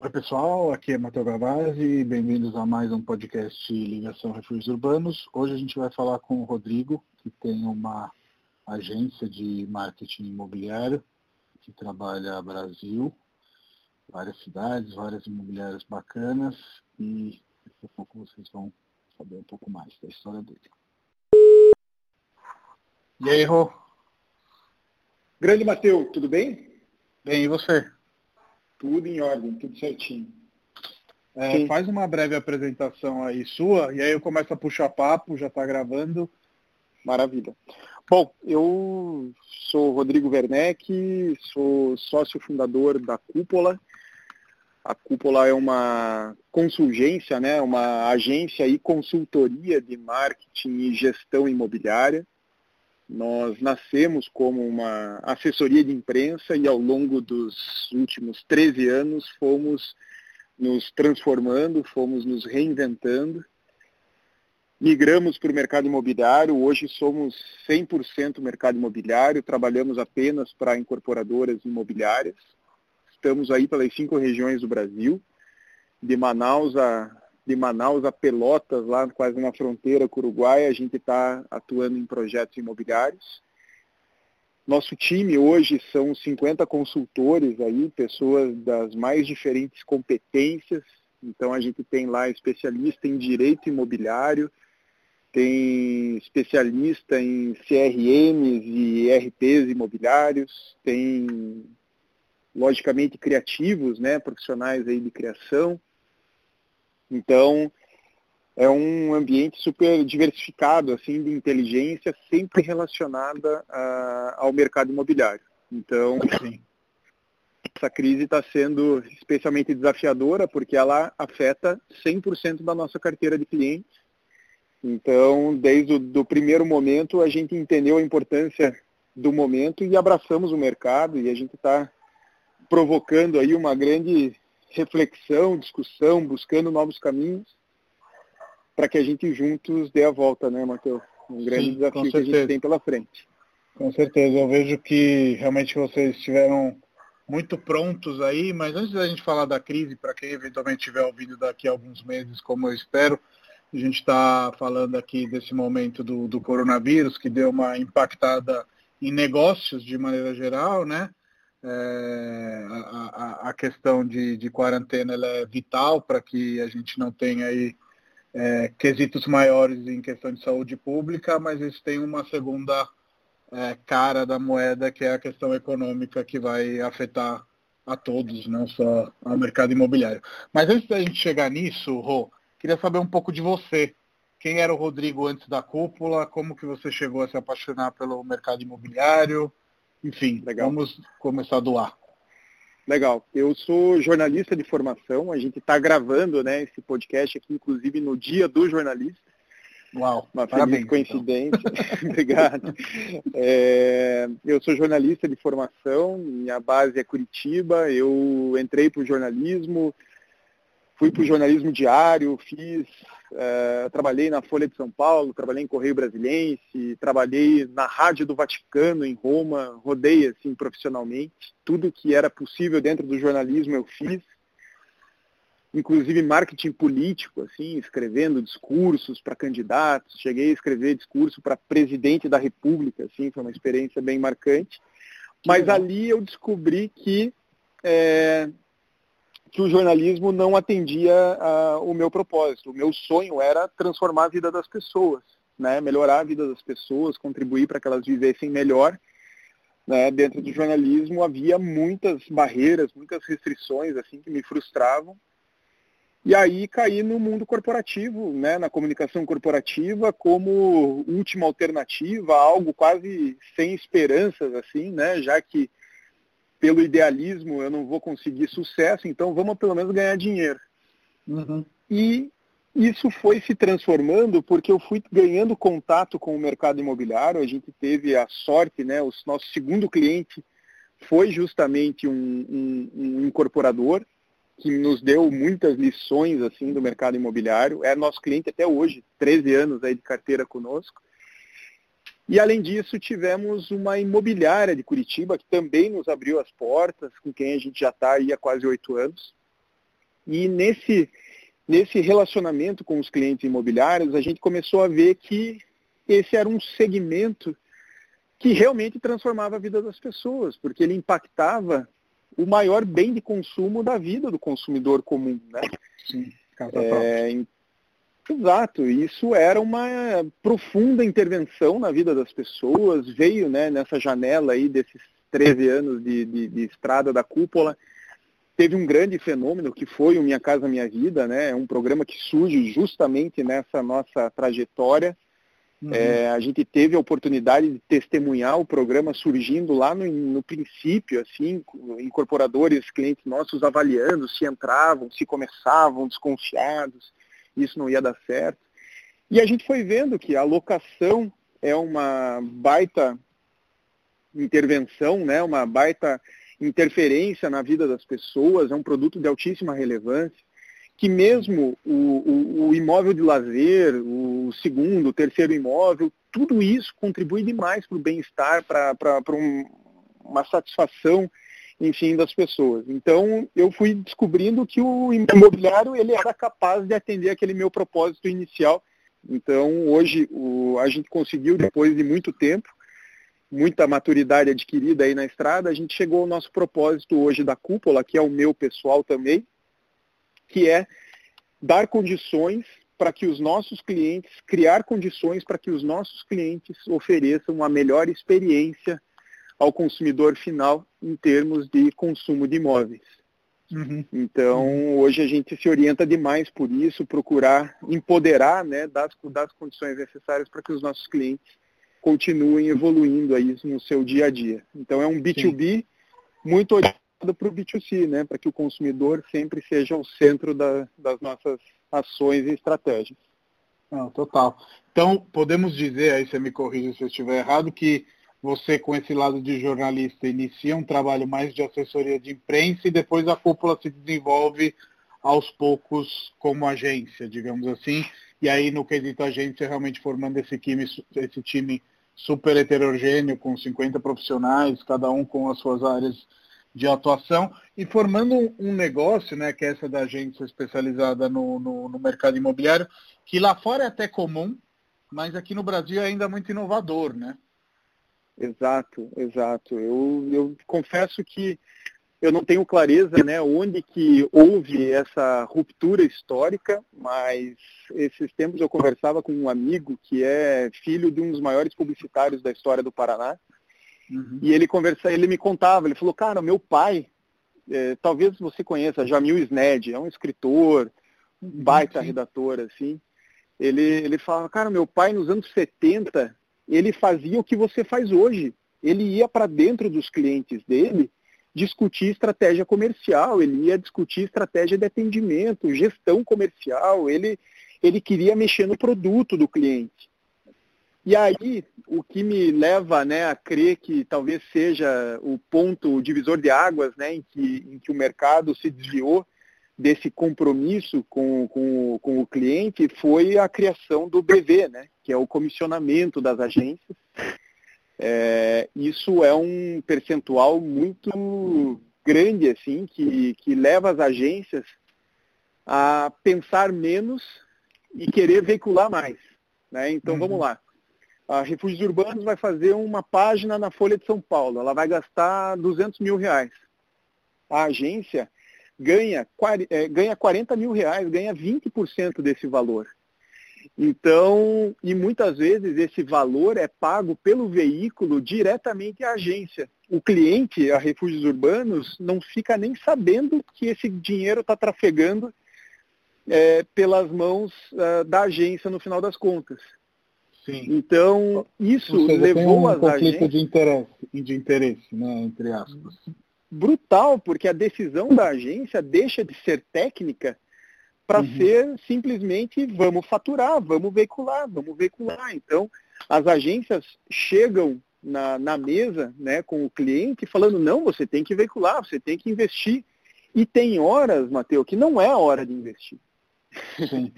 Oi pessoal, aqui é Matheus Gavazzi, bem-vindos a mais um podcast Ligação Refúgios Urbanos. Hoje a gente vai falar com o Rodrigo, que tem uma agência de marketing imobiliário que trabalha Brasil, várias cidades, várias imobiliárias bacanas e daqui a pouco vocês vão saber um pouco mais da história dele. E aí, Rô? Grande Matheus, tudo bem? Bem, e você? Tudo em ordem, tudo certinho. É, faz uma breve apresentação aí sua, e aí eu começo a puxar papo, já está gravando. Maravilha. Bom, eu sou Rodrigo Werneck, sou sócio fundador da Cúpula. A Cúpula é uma consulgência, né, uma agência e consultoria de marketing e gestão imobiliária. Nós nascemos como uma assessoria de imprensa e ao longo dos últimos 13 anos fomos nos transformando, fomos nos reinventando. Migramos para o mercado imobiliário, hoje somos 100% mercado imobiliário, trabalhamos apenas para incorporadoras imobiliárias. Estamos aí pelas cinco regiões do Brasil, de Manaus a de Manaus a Pelotas, lá quase na fronteira com o Uruguai, a gente está atuando em projetos imobiliários. Nosso time hoje são 50 consultores aí, pessoas das mais diferentes competências. Então a gente tem lá especialista em direito imobiliário, tem especialista em CRMs e RPs imobiliários, tem logicamente criativos, né, profissionais aí de criação, então, é um ambiente super diversificado, assim, de inteligência, sempre relacionada a, ao mercado imobiliário. Então, Sim. essa crise está sendo especialmente desafiadora, porque ela afeta 100% da nossa carteira de clientes. Então, desde o do primeiro momento, a gente entendeu a importância do momento e abraçamos o mercado e a gente está provocando aí uma grande reflexão, discussão, buscando novos caminhos para que a gente juntos dê a volta, né, Matheus? Um grande Sim, desafio que a gente tem pela frente. Com certeza, eu vejo que realmente vocês estiveram muito prontos aí, mas antes da gente falar da crise, para quem eventualmente estiver ouvindo daqui a alguns meses, como eu espero, a gente está falando aqui desse momento do, do coronavírus, que deu uma impactada em negócios de maneira geral, né? É, a, a, questão de, de quarentena é vital para que a gente não tenha aí é, quesitos maiores em questão de saúde pública, mas isso tem uma segunda é, cara da moeda, que é a questão econômica que vai afetar a todos, não só ao mercado imobiliário. Mas antes da gente chegar nisso, Rô, queria saber um pouco de você. Quem era o Rodrigo antes da cúpula? Como que você chegou a se apaixonar pelo mercado imobiliário? Enfim, Legal. vamos começar do ar. Legal. Eu sou jornalista de formação. A gente está gravando né, esse podcast aqui, inclusive, no dia do jornalista. Uau, uma parabéns, então. coincidência. Então. Obrigado. É, eu sou jornalista de formação, minha base é Curitiba. Eu entrei para o jornalismo, fui para o jornalismo diário, fiz é, trabalhei na Folha de São Paulo, trabalhei em Correio Brasiliense, trabalhei na Rádio do Vaticano, em Roma, rodei assim profissionalmente. Tudo que era possível dentro do jornalismo eu fiz. Inclusive marketing político, assim, escrevendo discursos para candidatos. Cheguei a escrever discurso para presidente da República, assim, foi uma experiência bem marcante. Mas ali eu descobri que é, que o jornalismo não atendia a, o meu propósito. O meu sonho era transformar a vida das pessoas, né? melhorar a vida das pessoas, contribuir para que elas vivessem melhor. Né? Dentro do jornalismo havia muitas barreiras, muitas restrições assim que me frustravam. E aí caí no mundo corporativo, né? na comunicação corporativa, como última alternativa, algo quase sem esperanças, assim, né? já que pelo idealismo eu não vou conseguir sucesso, então vamos pelo menos ganhar dinheiro. Uhum. E isso foi se transformando porque eu fui ganhando contato com o mercado imobiliário, a gente teve a sorte, né, o nosso segundo cliente foi justamente um, um, um incorporador que nos deu muitas lições assim do mercado imobiliário, é nosso cliente até hoje, 13 anos aí de carteira conosco. E, além disso, tivemos uma imobiliária de Curitiba, que também nos abriu as portas, com quem a gente já está aí há quase oito anos. E nesse, nesse relacionamento com os clientes imobiliários, a gente começou a ver que esse era um segmento que realmente transformava a vida das pessoas, porque ele impactava o maior bem de consumo da vida do consumidor comum. Né? Sim, é, exato, isso era uma profunda intervenção na vida das pessoas, veio né, nessa janela aí desses 13 anos de, de, de estrada da cúpula, teve um grande fenômeno que foi o Minha Casa Minha Vida, né? É um programa que surge justamente nessa nossa trajetória. Uhum. É, a gente teve a oportunidade de testemunhar o programa surgindo lá no, no, princípio, assim, incorporadores, clientes nossos avaliando se entravam, se começavam desconfiados, isso não ia dar certo. E a gente foi vendo que a locação é uma baita intervenção, né, uma baita interferência na vida das pessoas, é um produto de altíssima relevância, que mesmo o, o, o imóvel de lazer, o segundo, o terceiro imóvel, tudo isso contribui demais para o bem-estar, para um, uma satisfação, enfim, das pessoas. Então, eu fui descobrindo que o imobiliário ele era capaz de atender aquele meu propósito inicial. Então, hoje, o, a gente conseguiu, depois de muito tempo, muita maturidade adquirida aí na estrada, a gente chegou ao nosso propósito hoje da cúpula, que é o meu pessoal também, que é dar condições para que os nossos clientes, criar condições para que os nossos clientes ofereçam a melhor experiência ao consumidor final em termos de consumo de imóveis. Uhum. Então, uhum. hoje a gente se orienta demais por isso, procurar empoderar né, das, das condições necessárias para que os nossos clientes continuem evoluindo aí no seu dia a dia. Então é um B2B Sim. muito orientado para o B2C, né? para que o consumidor sempre seja o centro da, das nossas ações e estratégias. Não, total. Então, podemos dizer, aí você me corrija se eu estiver errado, que você, com esse lado de jornalista, inicia um trabalho mais de assessoria de imprensa e depois a cúpula se desenvolve aos poucos como agência, digamos assim, e aí no quesito agência realmente formando esse time, esse time super heterogêneo, com 50 profissionais, cada um com as suas áreas de atuação, e formando um, negócio, né, que é essa da agência especializada no, no, no mercado imobiliário, que lá fora é até comum, mas aqui no Brasil é ainda muito inovador, né? Exato, exato. Eu, eu confesso que eu não tenho clareza né, onde que houve essa ruptura histórica, mas esses tempos eu conversava com um amigo que é filho de um dos maiores publicitários da história do Paraná. Uhum. E ele conversa, ele me contava, ele falou, cara, meu pai, é, talvez você conheça, Jamil Sned, é um escritor, um baita uhum. redator, assim. Ele, ele fala, cara, meu pai nos anos 70, ele fazia o que você faz hoje. Ele ia para dentro dos clientes dele discutir estratégia comercial, ele ia discutir estratégia de atendimento, gestão comercial, ele, ele queria mexer no produto do cliente. E aí, o que me leva né, a crer que talvez seja o ponto o divisor de águas né, em, que, em que o mercado se desviou desse compromisso com, com, com o cliente foi a criação do BV, né, que é o comissionamento das agências, é, isso é um percentual muito grande, assim, que, que leva as agências a pensar menos e querer veicular mais. Né? Então uhum. vamos lá. A Refúgios Urbanos vai fazer uma página na Folha de São Paulo. Ela vai gastar 200 mil reais. A agência ganha, é, ganha 40 mil reais, ganha 20% desse valor. Então, e muitas vezes esse valor é pago pelo veículo diretamente à agência. O cliente, a refúgios urbanos, não fica nem sabendo que esse dinheiro está trafegando é, pelas mãos uh, da agência no final das contas. Sim. Então, isso seja, levou um as conflito de interesse, de interesse, né, entre aspas. Brutal, porque a decisão da agência deixa de ser técnica para uhum. ser simplesmente vamos faturar, vamos veicular, vamos veicular. Então, as agências chegam na, na mesa né, com o cliente falando, não, você tem que veicular, você tem que investir. E tem horas, Matheus, que não é a hora de investir.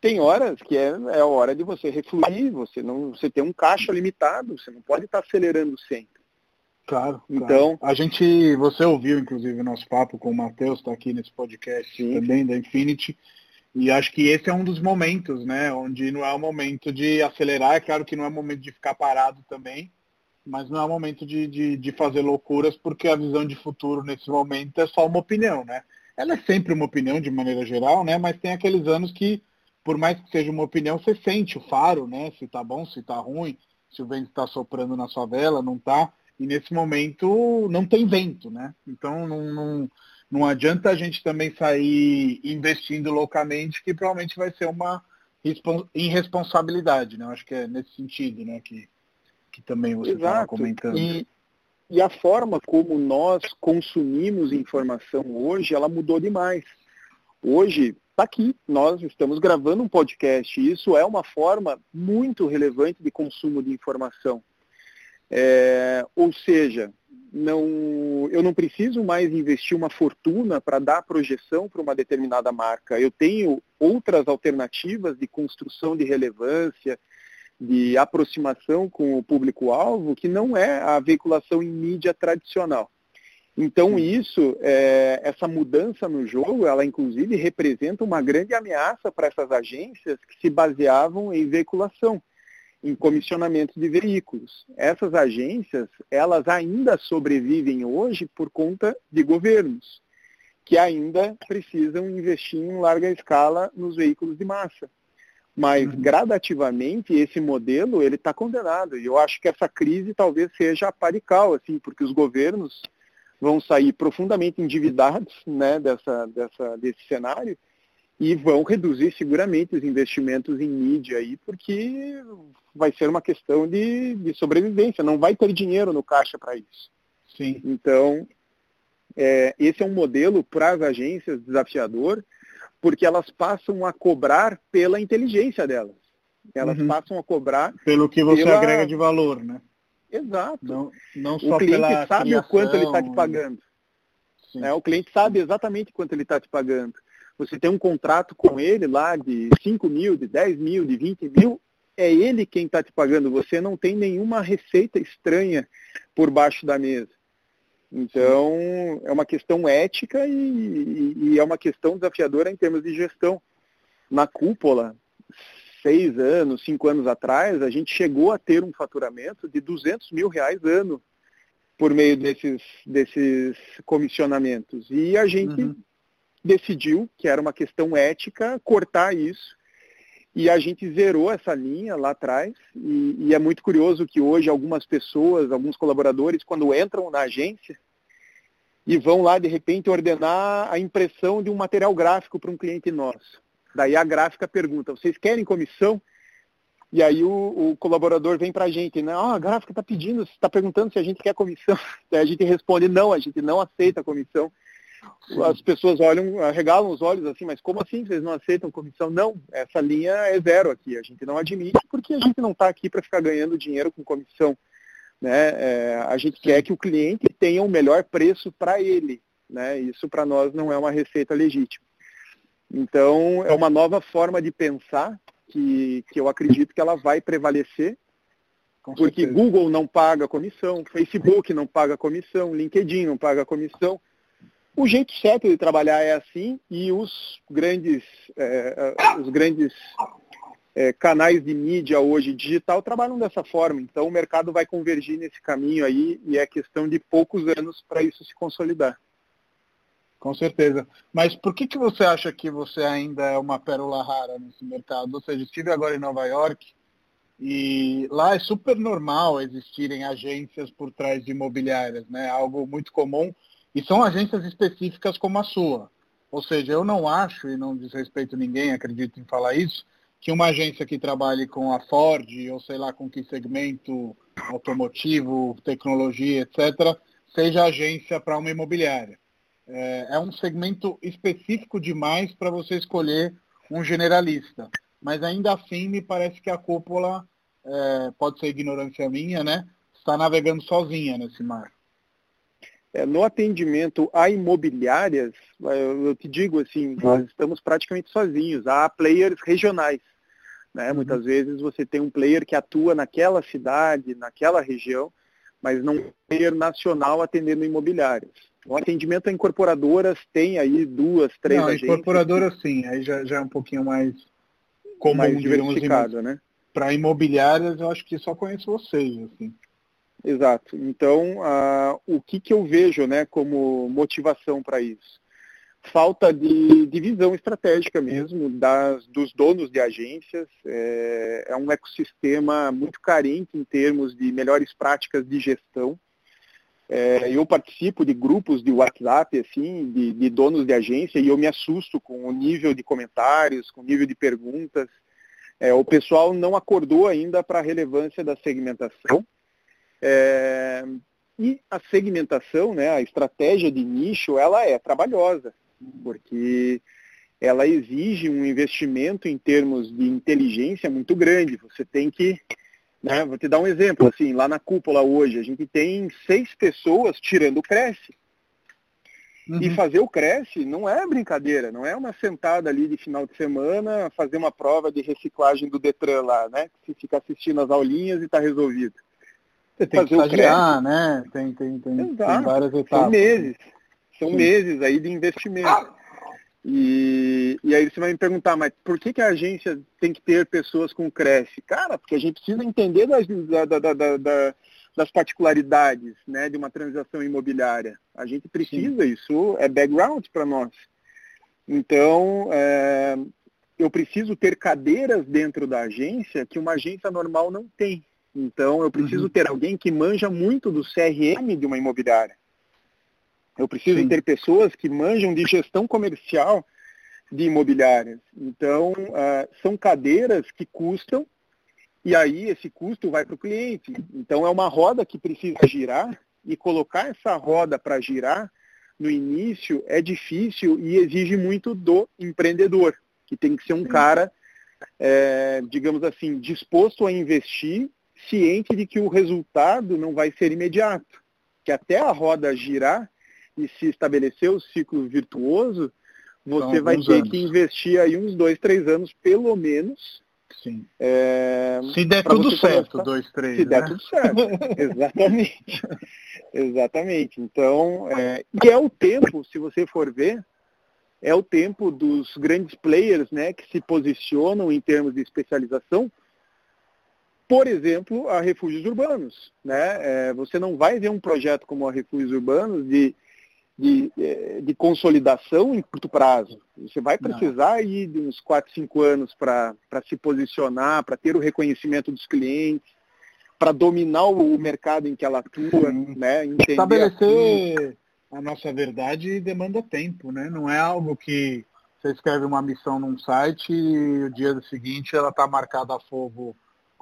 tem horas que é, é a hora de você refluir, você não você tem um caixa limitado, você não pode estar acelerando sempre. Claro. Então, claro. a gente, você ouviu inclusive o nosso papo com o Matheus, está aqui nesse podcast sim. também da Infinity. E acho que esse é um dos momentos, né? Onde não é o momento de acelerar, é claro que não é o momento de ficar parado também, mas não é o momento de, de, de fazer loucuras, porque a visão de futuro nesse momento é só uma opinião, né? Ela é sempre uma opinião de maneira geral, né? Mas tem aqueles anos que, por mais que seja uma opinião, você sente o faro, né? Se tá bom, se tá ruim, se o vento está soprando na sua vela, não tá. E nesse momento não tem vento, né? Então não, não, não adianta a gente também sair investindo loucamente, que provavelmente vai ser uma irresponsabilidade, né? Eu acho que é nesse sentido, né? Que, que também você estava comentando. E, e a forma como nós consumimos informação hoje, ela mudou demais. Hoje, está aqui, nós estamos gravando um podcast e isso é uma forma muito relevante de consumo de informação. É, ou seja, não, eu não preciso mais investir uma fortuna para dar projeção para uma determinada marca. Eu tenho outras alternativas de construção de relevância, de aproximação com o público-alvo, que não é a veiculação em mídia tradicional. Então isso, é, essa mudança no jogo, ela inclusive representa uma grande ameaça para essas agências que se baseavam em veiculação em comissionamento de veículos. Essas agências, elas ainda sobrevivem hoje por conta de governos, que ainda precisam investir em larga escala nos veículos de massa. Mas uhum. gradativamente esse modelo ele está condenado. E eu acho que essa crise talvez seja parical, assim, porque os governos vão sair profundamente endividados né, dessa, dessa, desse cenário e vão reduzir seguramente os investimentos em mídia aí, porque vai ser uma questão de, de sobrevivência, não vai ter dinheiro no caixa para isso. Sim. Então, é, esse é um modelo para as agências desafiador, porque elas passam a cobrar pela inteligência delas. Elas uhum. passam a cobrar pelo que você pela... agrega de valor, né? Exato. Não, não só o cliente sabe criação, o quanto ele está te pagando. Né? O cliente sabe exatamente quanto ele está te pagando você tem um contrato com ele lá de 5 mil, de 10 mil, de 20 mil, é ele quem está te pagando, você não tem nenhuma receita estranha por baixo da mesa. Então, é uma questão ética e, e, é uma questão desafiadora em termos de gestão. Na cúpula, seis anos, cinco anos atrás, a gente chegou a ter um faturamento de 200 mil reais ano por meio desses, desses comissionamentos. E a gente uhum decidiu, que era uma questão ética, cortar isso. E a gente zerou essa linha lá atrás. E, e, é muito curioso que hoje algumas pessoas, alguns colaboradores, quando entram na agência e vão lá de repente ordenar a impressão de um material gráfico para um cliente nosso. Daí a gráfica pergunta, vocês querem comissão? E aí o, o colaborador vem para a gente, né? Ah, a gráfica está pedindo, está perguntando se a gente quer comissão. Daí a gente responde, não, a gente não aceita comissão. As pessoas olham, regalam os olhos assim, mas como assim vocês não aceitam comissão? Não, essa linha é zero aqui. A gente não admite porque a gente não está aqui para ficar ganhando dinheiro com comissão. Né? É, a gente quer que o cliente tenha o um melhor preço para ele. Né? Isso para nós não é uma receita legítima. Então, é uma nova forma de pensar que, que eu acredito que ela vai prevalecer, com porque certeza. Google não paga comissão, Facebook não paga comissão, LinkedIn não paga comissão. O jeito certo de trabalhar é assim e os grandes, é, é, os grandes é, canais de mídia hoje digital trabalham dessa forma. Então o mercado vai convergir nesse caminho aí e é questão de poucos anos para isso se consolidar. Com certeza. Mas por que, que você acha que você ainda é uma pérola rara nesse mercado? Ou seja, estive agora em Nova York e lá é super normal existirem agências por trás de imobiliárias, né? Algo muito comum e são agências específicas como a sua. Ou seja, eu não acho, e não desrespeito ninguém, acredito em falar isso, que uma agência que trabalhe com a Ford, ou sei lá com que segmento automotivo, tecnologia, etc., seja agência para uma imobiliária. É, é um segmento específico demais para você escolher um generalista. Mas ainda assim, me parece que a cúpula, é, pode ser ignorância minha, né? Está navegando sozinha nesse mar. É, no atendimento a imobiliárias, eu, te digo assim, nós estamos praticamente sozinhos. Há players regionais. Né? Uhum. Muitas vezes você tem um player que atua naquela cidade, naquela região, mas não um player nacional atendendo imobiliárias. O atendimento a incorporadoras tem aí duas, três não, agências. Incorporadoras sim, aí já, já é um pouquinho mais comum, mais diversificado, né? Para imobiliárias, eu acho que só conheço vocês, assim. Exato. Então, uh, o que, que eu vejo né, como motivação para isso? Falta de, de, visão estratégica mesmo das, dos donos de agências. É, é um ecossistema muito carente em termos de melhores práticas de gestão. É, eu participo de grupos de WhatsApp, assim, de, de, donos de agência, e eu me assusto com o nível de comentários, com o nível de perguntas. É, o pessoal não acordou ainda para a relevância da segmentação. É, e a segmentação, né, a estratégia de nicho, ela é trabalhosa, porque ela exige um investimento em termos de inteligência muito grande. Você tem que, né, vou te dar um exemplo, assim, lá na cúpula hoje, a gente tem seis pessoas tirando o Cresce. Uhum. E fazer o Cresce não é brincadeira, não é uma sentada ali de final de semana, fazer uma prova de reciclagem do Detran lá, né? Que fica assistindo as aulinhas e está resolvido. Você tem que estagiar, né? Tem, tem, tem, tem, várias etapas. São meses. São Sim. meses aí de investimento. E, e aí você vai me perguntar, mas por que, que a agência tem que ter pessoas com Cresce? Cara, porque a gente precisa entender das, da, da, da, das particularidades né, de uma transação imobiliária. A gente precisa, Sim. isso é background para nós. Então, é, eu preciso ter cadeiras dentro da agência que uma agência normal não tem. Então, eu preciso uhum. ter alguém que manja muito do CRM de uma imobiliária. Eu preciso Sim. ter pessoas que manjam de gestão comercial de imobiliárias. Então, uh, são cadeiras que custam e aí esse custo vai para o cliente. Então, é uma roda que precisa girar e colocar essa roda para girar no início é difícil e exige muito do empreendedor, que tem que ser um Sim. cara, é, digamos assim, disposto a investir ciente de que o resultado não vai ser imediato, que até a roda girar e se estabelecer o ciclo virtuoso, você vai ter anos. que investir aí uns dois, três anos pelo menos. Sim. É, se der tudo certo, começar, dois, três. Se né? der tudo certo, exatamente. exatamente. Então, é, e é o tempo, se você for ver, é o tempo dos grandes players né, que se posicionam em termos de especialização por exemplo, a refúgios urbanos. Né? É, você não vai ver um projeto como a refúgios urbanos de, de, é, de consolidação em curto prazo. Você vai precisar aí de uns 4, 5 anos para se posicionar, para ter o reconhecimento dos clientes, para dominar o, mercado em que ela atua, né? Entender Estabelecer a, a nossa verdade demanda tempo, né? Não é algo que você escreve uma missão num site e o dia seguinte ela está marcada a fogo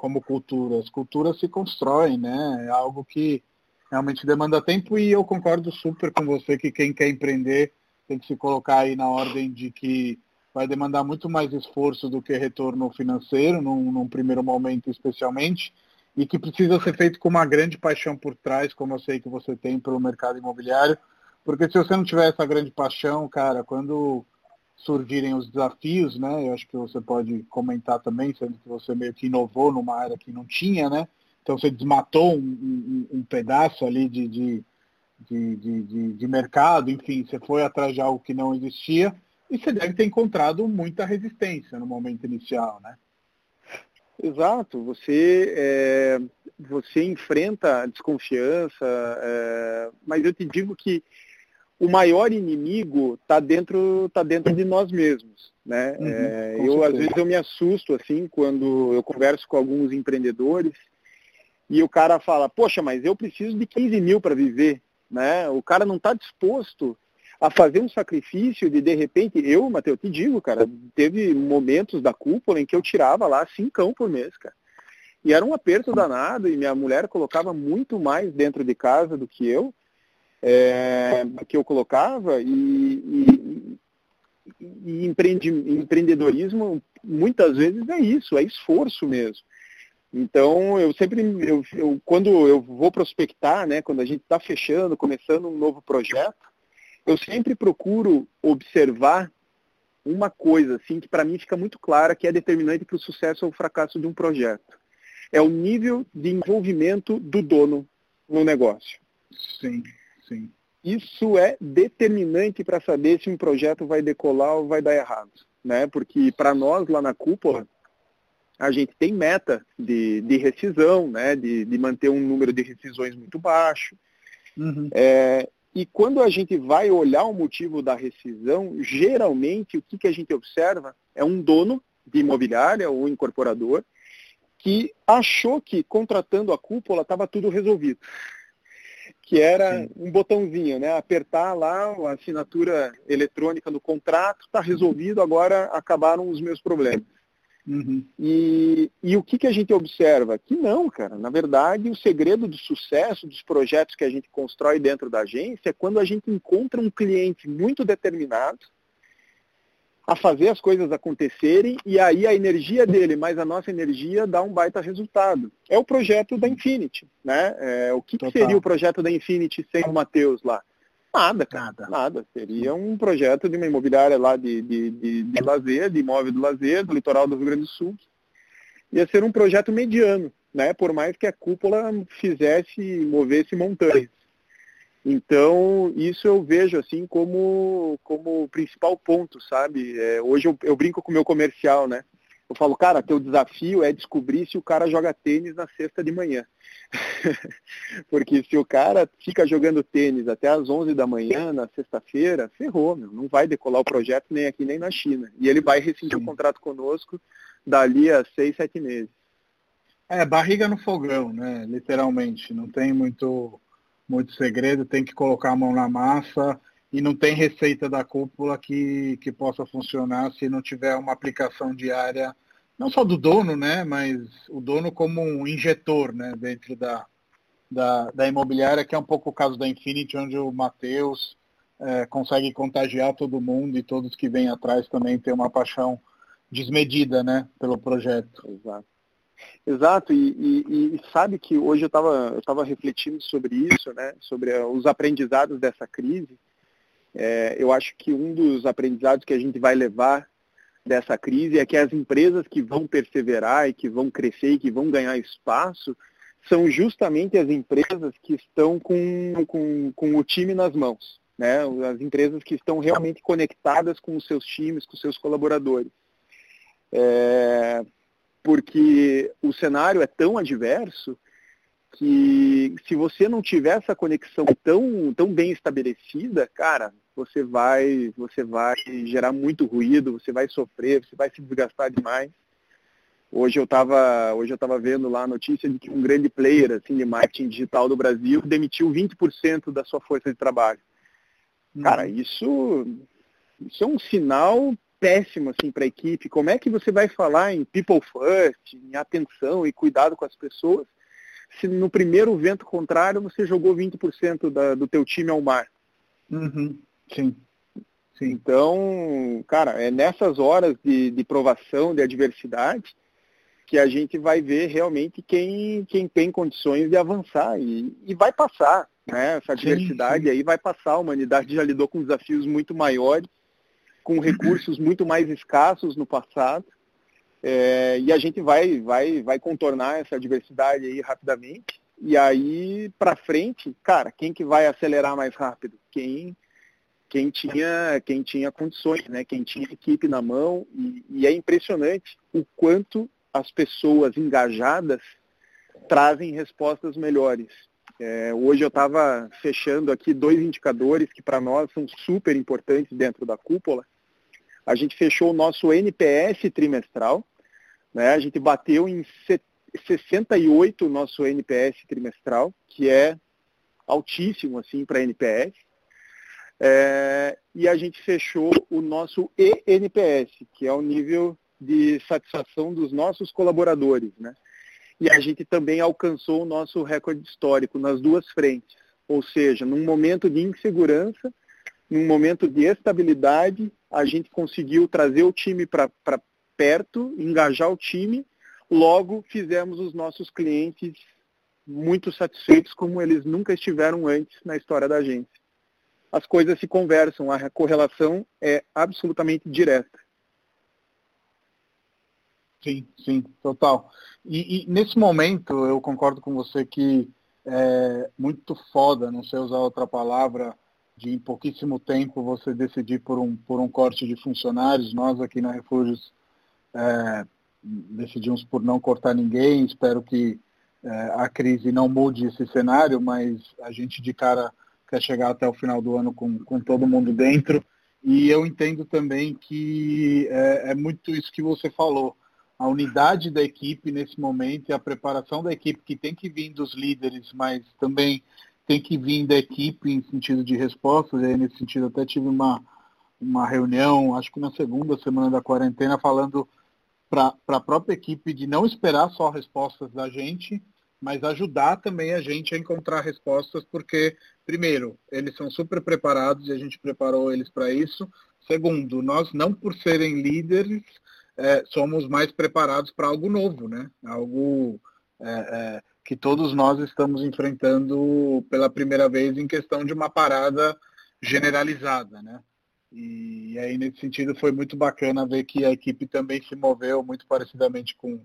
como cultura. As culturas se constroem, né? É algo que realmente demanda tempo e eu concordo super com você que quem quer empreender tem que se colocar aí na ordem de que vai demandar muito mais esforço do que retorno financeiro, num, num primeiro momento especialmente, e que precisa ser feito com uma grande paixão por trás, como eu sei que você tem pelo mercado imobiliário, porque se você não tiver essa grande paixão, cara, quando surgirem os desafios, né? Eu acho que você pode comentar também, sendo que você meio que inovou numa área que não tinha, né? Então você desmatou um, um, um pedaço ali de, de, de, de, de mercado, enfim, você foi atrás de algo que não existia e você deve ter encontrado muita resistência no momento inicial, né? Exato, você, é, você enfrenta a desconfiança, é, mas eu te digo que o maior inimigo está dentro, tá dentro de nós mesmos. Né? Uhum, é, eu, certeza. às vezes, eu me assusto assim quando eu converso com alguns empreendedores e o cara fala, poxa, mas eu preciso de 15 mil para viver. Né? O cara não está disposto a fazer um sacrifício de, de repente, eu, Matheus, te digo, cara, teve momentos da cúpula em que eu tirava lá cincão por mês, cara. E era um aperto danado e minha mulher colocava muito mais dentro de casa do que eu é, que eu colocava e, e, e empreende, empreendedorismo muitas vezes é isso, é esforço mesmo. Então eu sempre, eu, eu, quando eu vou prospectar, né, quando a gente está fechando, começando um novo projeto, eu sempre procuro observar uma coisa assim que para mim fica muito clara que é determinante para o sucesso ou fracasso de um projeto. É o nível de envolvimento do dono no negócio. Sim, sim. Isso é determinante para saber se um projeto vai decolar ou vai dar errado. Né? Porque para nós lá na cúpula, a gente tem meta de, de rescisão, né? de, de manter um número de rescisões muito baixo. Uhum. É, e quando a gente vai olhar o motivo da rescisão, geralmente o que, que a gente observa é um dono de imobiliária ou incorporador que achou que contratando a cúpula estava tudo resolvido. Que era Sim. um botãozinho, né? Apertar lá a assinatura eletrônica no contrato, está resolvido, agora acabaram os meus problemas. Uhum. E, e, o que, que a gente observa? Que não, cara. Na verdade, o segredo do sucesso dos projetos que a gente constrói dentro da agência é quando a gente encontra um cliente muito determinado, a fazer as coisas acontecerem e aí a energia dele mais a nossa energia dá um baita resultado. É o projeto da Infinity, né? É, o que, que, seria o projeto da Infinity sem o Matheus lá? Nada, cara, nada. nada. Seria um projeto de uma imobiliária lá de, de, de, de lazer, de imóvel do lazer, do litoral do Rio Grande do Sul. Ia ser um projeto mediano, né? Por mais que a cúpula fizesse, movesse montanhas. Então, isso eu vejo assim como, como principal ponto, sabe? É, hoje eu, eu, brinco com o meu comercial, né? Eu falo, cara, teu desafio é descobrir se o cara joga tênis na sexta de manhã. Porque se o cara fica jogando tênis até as 11 da manhã, na sexta-feira, ferrou, meu. Não vai decolar o projeto nem aqui nem na China. E ele vai rescindir o contrato conosco dali a seis, sete meses. É, barriga no fogão, né? Literalmente. Não tem muito muito segredo, tem que colocar a mão na massa e não tem receita da cúpula que, que possa funcionar se não tiver uma aplicação diária, não só do dono, né, mas o dono como um injetor né, dentro da, da, da imobiliária, que é um pouco o caso da Infinity, onde o Matheus é, consegue contagiar todo mundo e todos que vêm atrás também têm uma paixão desmedida né, pelo projeto. Exato. Exato, e, e, e, sabe que hoje eu estava eu tava refletindo sobre isso, né, sobre eh, os aprendizados dessa crise. É, eu acho que um dos aprendizados que a gente vai levar dessa crise é que as empresas que vão perseverar e que vão crescer e que vão ganhar espaço são justamente as empresas que estão com, com, com o time nas mãos, né? as empresas que estão realmente conectadas com os seus times, com os seus colaboradores. É, porque o cenário é tão adverso que se você não tiver essa conexão tão, tão bem estabelecida, cara, você vai, você vai gerar muito ruído, você vai sofrer, você vai se desgastar demais. Hoje eu estava hoje eu tava vendo lá a notícia de que um grande player assim, de marketing digital do Brasil demitiu 20% da sua força de trabalho. Cara, uhum. isso, isso é um sinal péssimo assim para a equipe. Como é que você vai falar em people first, em atenção e cuidado com as pessoas, se no primeiro vento contrário você jogou 20% da, do teu time ao mar? Uhum. Sim. Sim. Então, cara, é nessas horas de, de provação, de adversidade, que a gente vai ver realmente quem, quem tem condições de avançar e, e vai passar. Né? Essa adversidade sim, sim. aí vai passar, a humanidade já lidou com desafios muito maiores com recursos muito mais escassos no passado. É, e a gente vai, vai, vai contornar essa diversidade aí rapidamente. E aí, para frente, cara, quem que vai acelerar mais rápido? Quem, quem, tinha, quem tinha condições, né? quem tinha equipe na mão. E, e é impressionante o quanto as pessoas engajadas trazem respostas melhores. É, hoje eu estava fechando aqui dois indicadores que para nós são super importantes dentro da cúpula. A gente fechou o nosso NPS trimestral, né? a gente bateu em 68 o nosso NPS trimestral, que é altíssimo assim para NPS. É, e a gente fechou o nosso ENPS, que é o nível de satisfação dos nossos colaboradores. Né? e a gente também alcançou o nosso recorde histórico nas duas frentes. Ou seja, num momento de insegurança, num momento de estabilidade, a gente conseguiu trazer o time para perto, engajar o time, logo fizemos os nossos clientes muito satisfeitos como eles nunca estiveram antes na história da agência. As coisas se conversam, a correlação é absolutamente direta. Sim, sim, total. E, e, nesse momento eu concordo com você que é, muito foda, não sei usar outra palavra, de em pouquíssimo tempo você decidir por um, por um corte de funcionários. Nós aqui na Refúgios é, decidimos por não cortar ninguém, espero que é, a crise não mude esse cenário, mas a gente de cara quer chegar até o final do ano com, com todo mundo dentro. E eu entendo também que é, é muito isso que você falou a unidade da equipe nesse momento e a preparação da equipe que tem que vir dos líderes, mas também tem que vir da equipe em sentido de respostas. E aí, nesse sentido, até tive uma, uma reunião, acho que na segunda semana da quarentena, falando para a própria equipe de não esperar só respostas da gente, mas ajudar também a gente a encontrar respostas, porque, primeiro, eles são super preparados e a gente preparou eles para isso. Segundo, nós não por serem líderes, é, somos mais preparados para algo novo, né? Algo é, é, que todos nós estamos enfrentando pela primeira vez em questão de uma parada generalizada, né? E, aí nesse sentido foi muito bacana ver que a equipe também se moveu muito parecidamente com,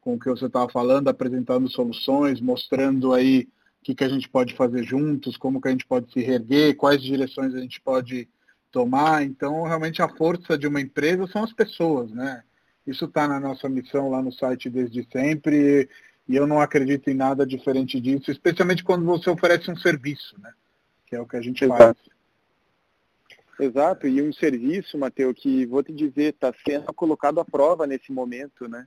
com o que você estava falando, apresentando soluções, mostrando aí o que, que a gente pode fazer juntos, como que a gente pode se reerguer, quais direções a gente pode tomar. Então, realmente, a força de uma empresa são as pessoas, né? Isso está na nossa missão lá no site desde sempre e eu não acredito em nada diferente disso, especialmente quando você oferece um serviço, né? Que é o que a gente Exato. faz. Exato, e um serviço, Matheus, que vou te dizer, está sendo colocado à prova nesse momento, né?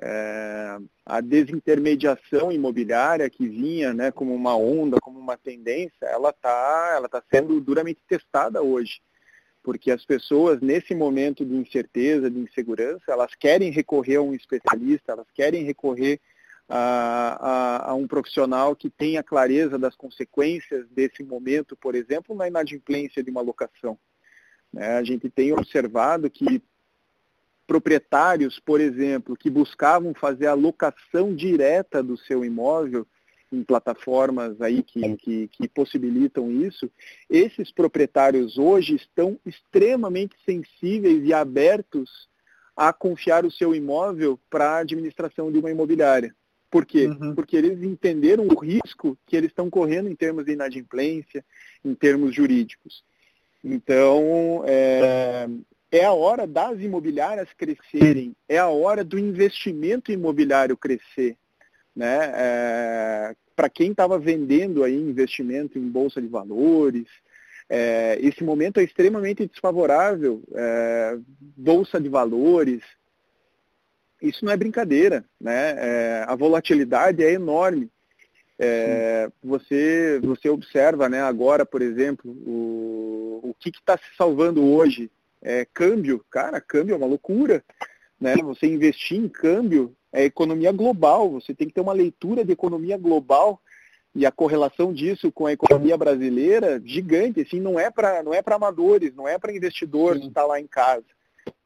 É, a desintermediação imobiliária que vinha né, como uma onda, como uma tendência, ela está ela tá sendo duramente testada hoje porque as pessoas, nesse momento de incerteza, de insegurança, elas querem recorrer a um especialista, elas querem recorrer a, a, a um profissional que tenha clareza das consequências desse momento, por exemplo, na inadimplência de uma locação. Né? A gente tem observado que proprietários, por exemplo, que buscavam fazer a locação direta do seu imóvel, em plataformas aí que, que, que, possibilitam isso, esses proprietários hoje estão extremamente sensíveis e abertos a confiar o seu imóvel para a administração de uma imobiliária. Por quê? Uhum. Porque eles entenderam o risco que eles estão correndo em termos de inadimplência, em termos jurídicos. Então, é, é a hora das imobiliárias crescerem, é a hora do investimento imobiliário crescer. Né? É, para quem estava vendendo aí investimento em bolsa de valores, é, esse momento é extremamente desfavorável. É, bolsa de valores, isso não é brincadeira, né? É, a volatilidade é enorme. É, você, você observa né, agora, por exemplo, o, o que está se salvando hoje? É, câmbio, cara, câmbio é uma loucura. Né? Você investir em câmbio é economia global, você tem que ter uma leitura de economia global e a correlação disso com a economia brasileira gigante, assim, não é para não é para amadores, não é para investidor que está lá em casa.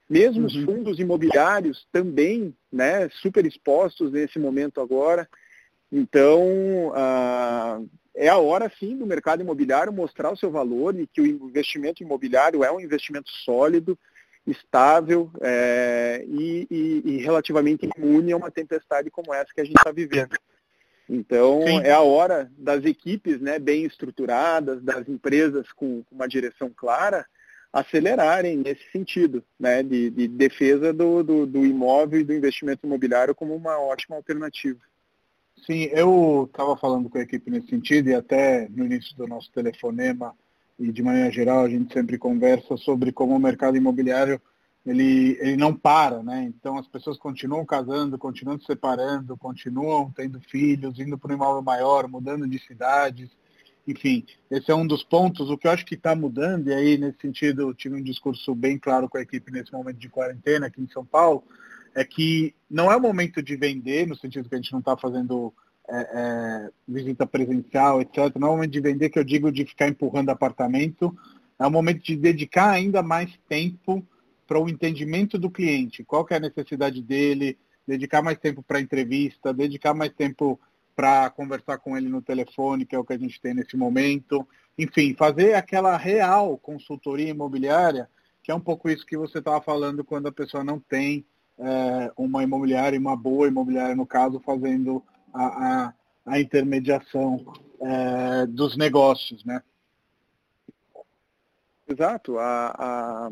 Mesmo uhum. os fundos imobiliários também, né, super expostos nesse momento agora. Então, ah, é a hora sim do mercado imobiliário mostrar o seu valor e que o investimento imobiliário é um investimento sólido, estável é, e, e, e, relativamente imune a uma tempestade como essa que a gente está vivendo. Então, Sim. é a hora das equipes né, bem estruturadas, das empresas com uma direção clara, acelerarem nesse sentido, né, de, de defesa do, do, do, imóvel e do investimento imobiliário como uma ótima alternativa. Sim, eu estava falando com a equipe nesse sentido e até no início do nosso telefonema e de maneira geral a gente sempre conversa sobre como o mercado imobiliário ele, ele não para, né? Então as pessoas continuam casando, continuam se separando, continuam tendo filhos, indo para um imóvel maior, mudando de cidades, enfim, esse é um dos pontos. O que eu acho que está mudando, e aí nesse sentido eu tive um discurso bem claro com a equipe nesse momento de quarentena aqui em São Paulo, é que não é o momento de vender, no sentido que a gente não está fazendo é, é, visita presencial, etc. Não é o momento de vender que eu digo de ficar empurrando apartamento, é o momento de dedicar ainda mais tempo para o entendimento do cliente, qual é a necessidade dele, dedicar mais tempo para entrevista, dedicar mais tempo para conversar com ele no telefone, que é o que a gente tem nesse momento. Enfim, fazer aquela real consultoria imobiliária, que é um pouco isso que você estava falando quando a pessoa não tem é, uma imobiliária, uma boa imobiliária, no caso, fazendo a, a, a intermediação é, dos negócios, né? Exato. A,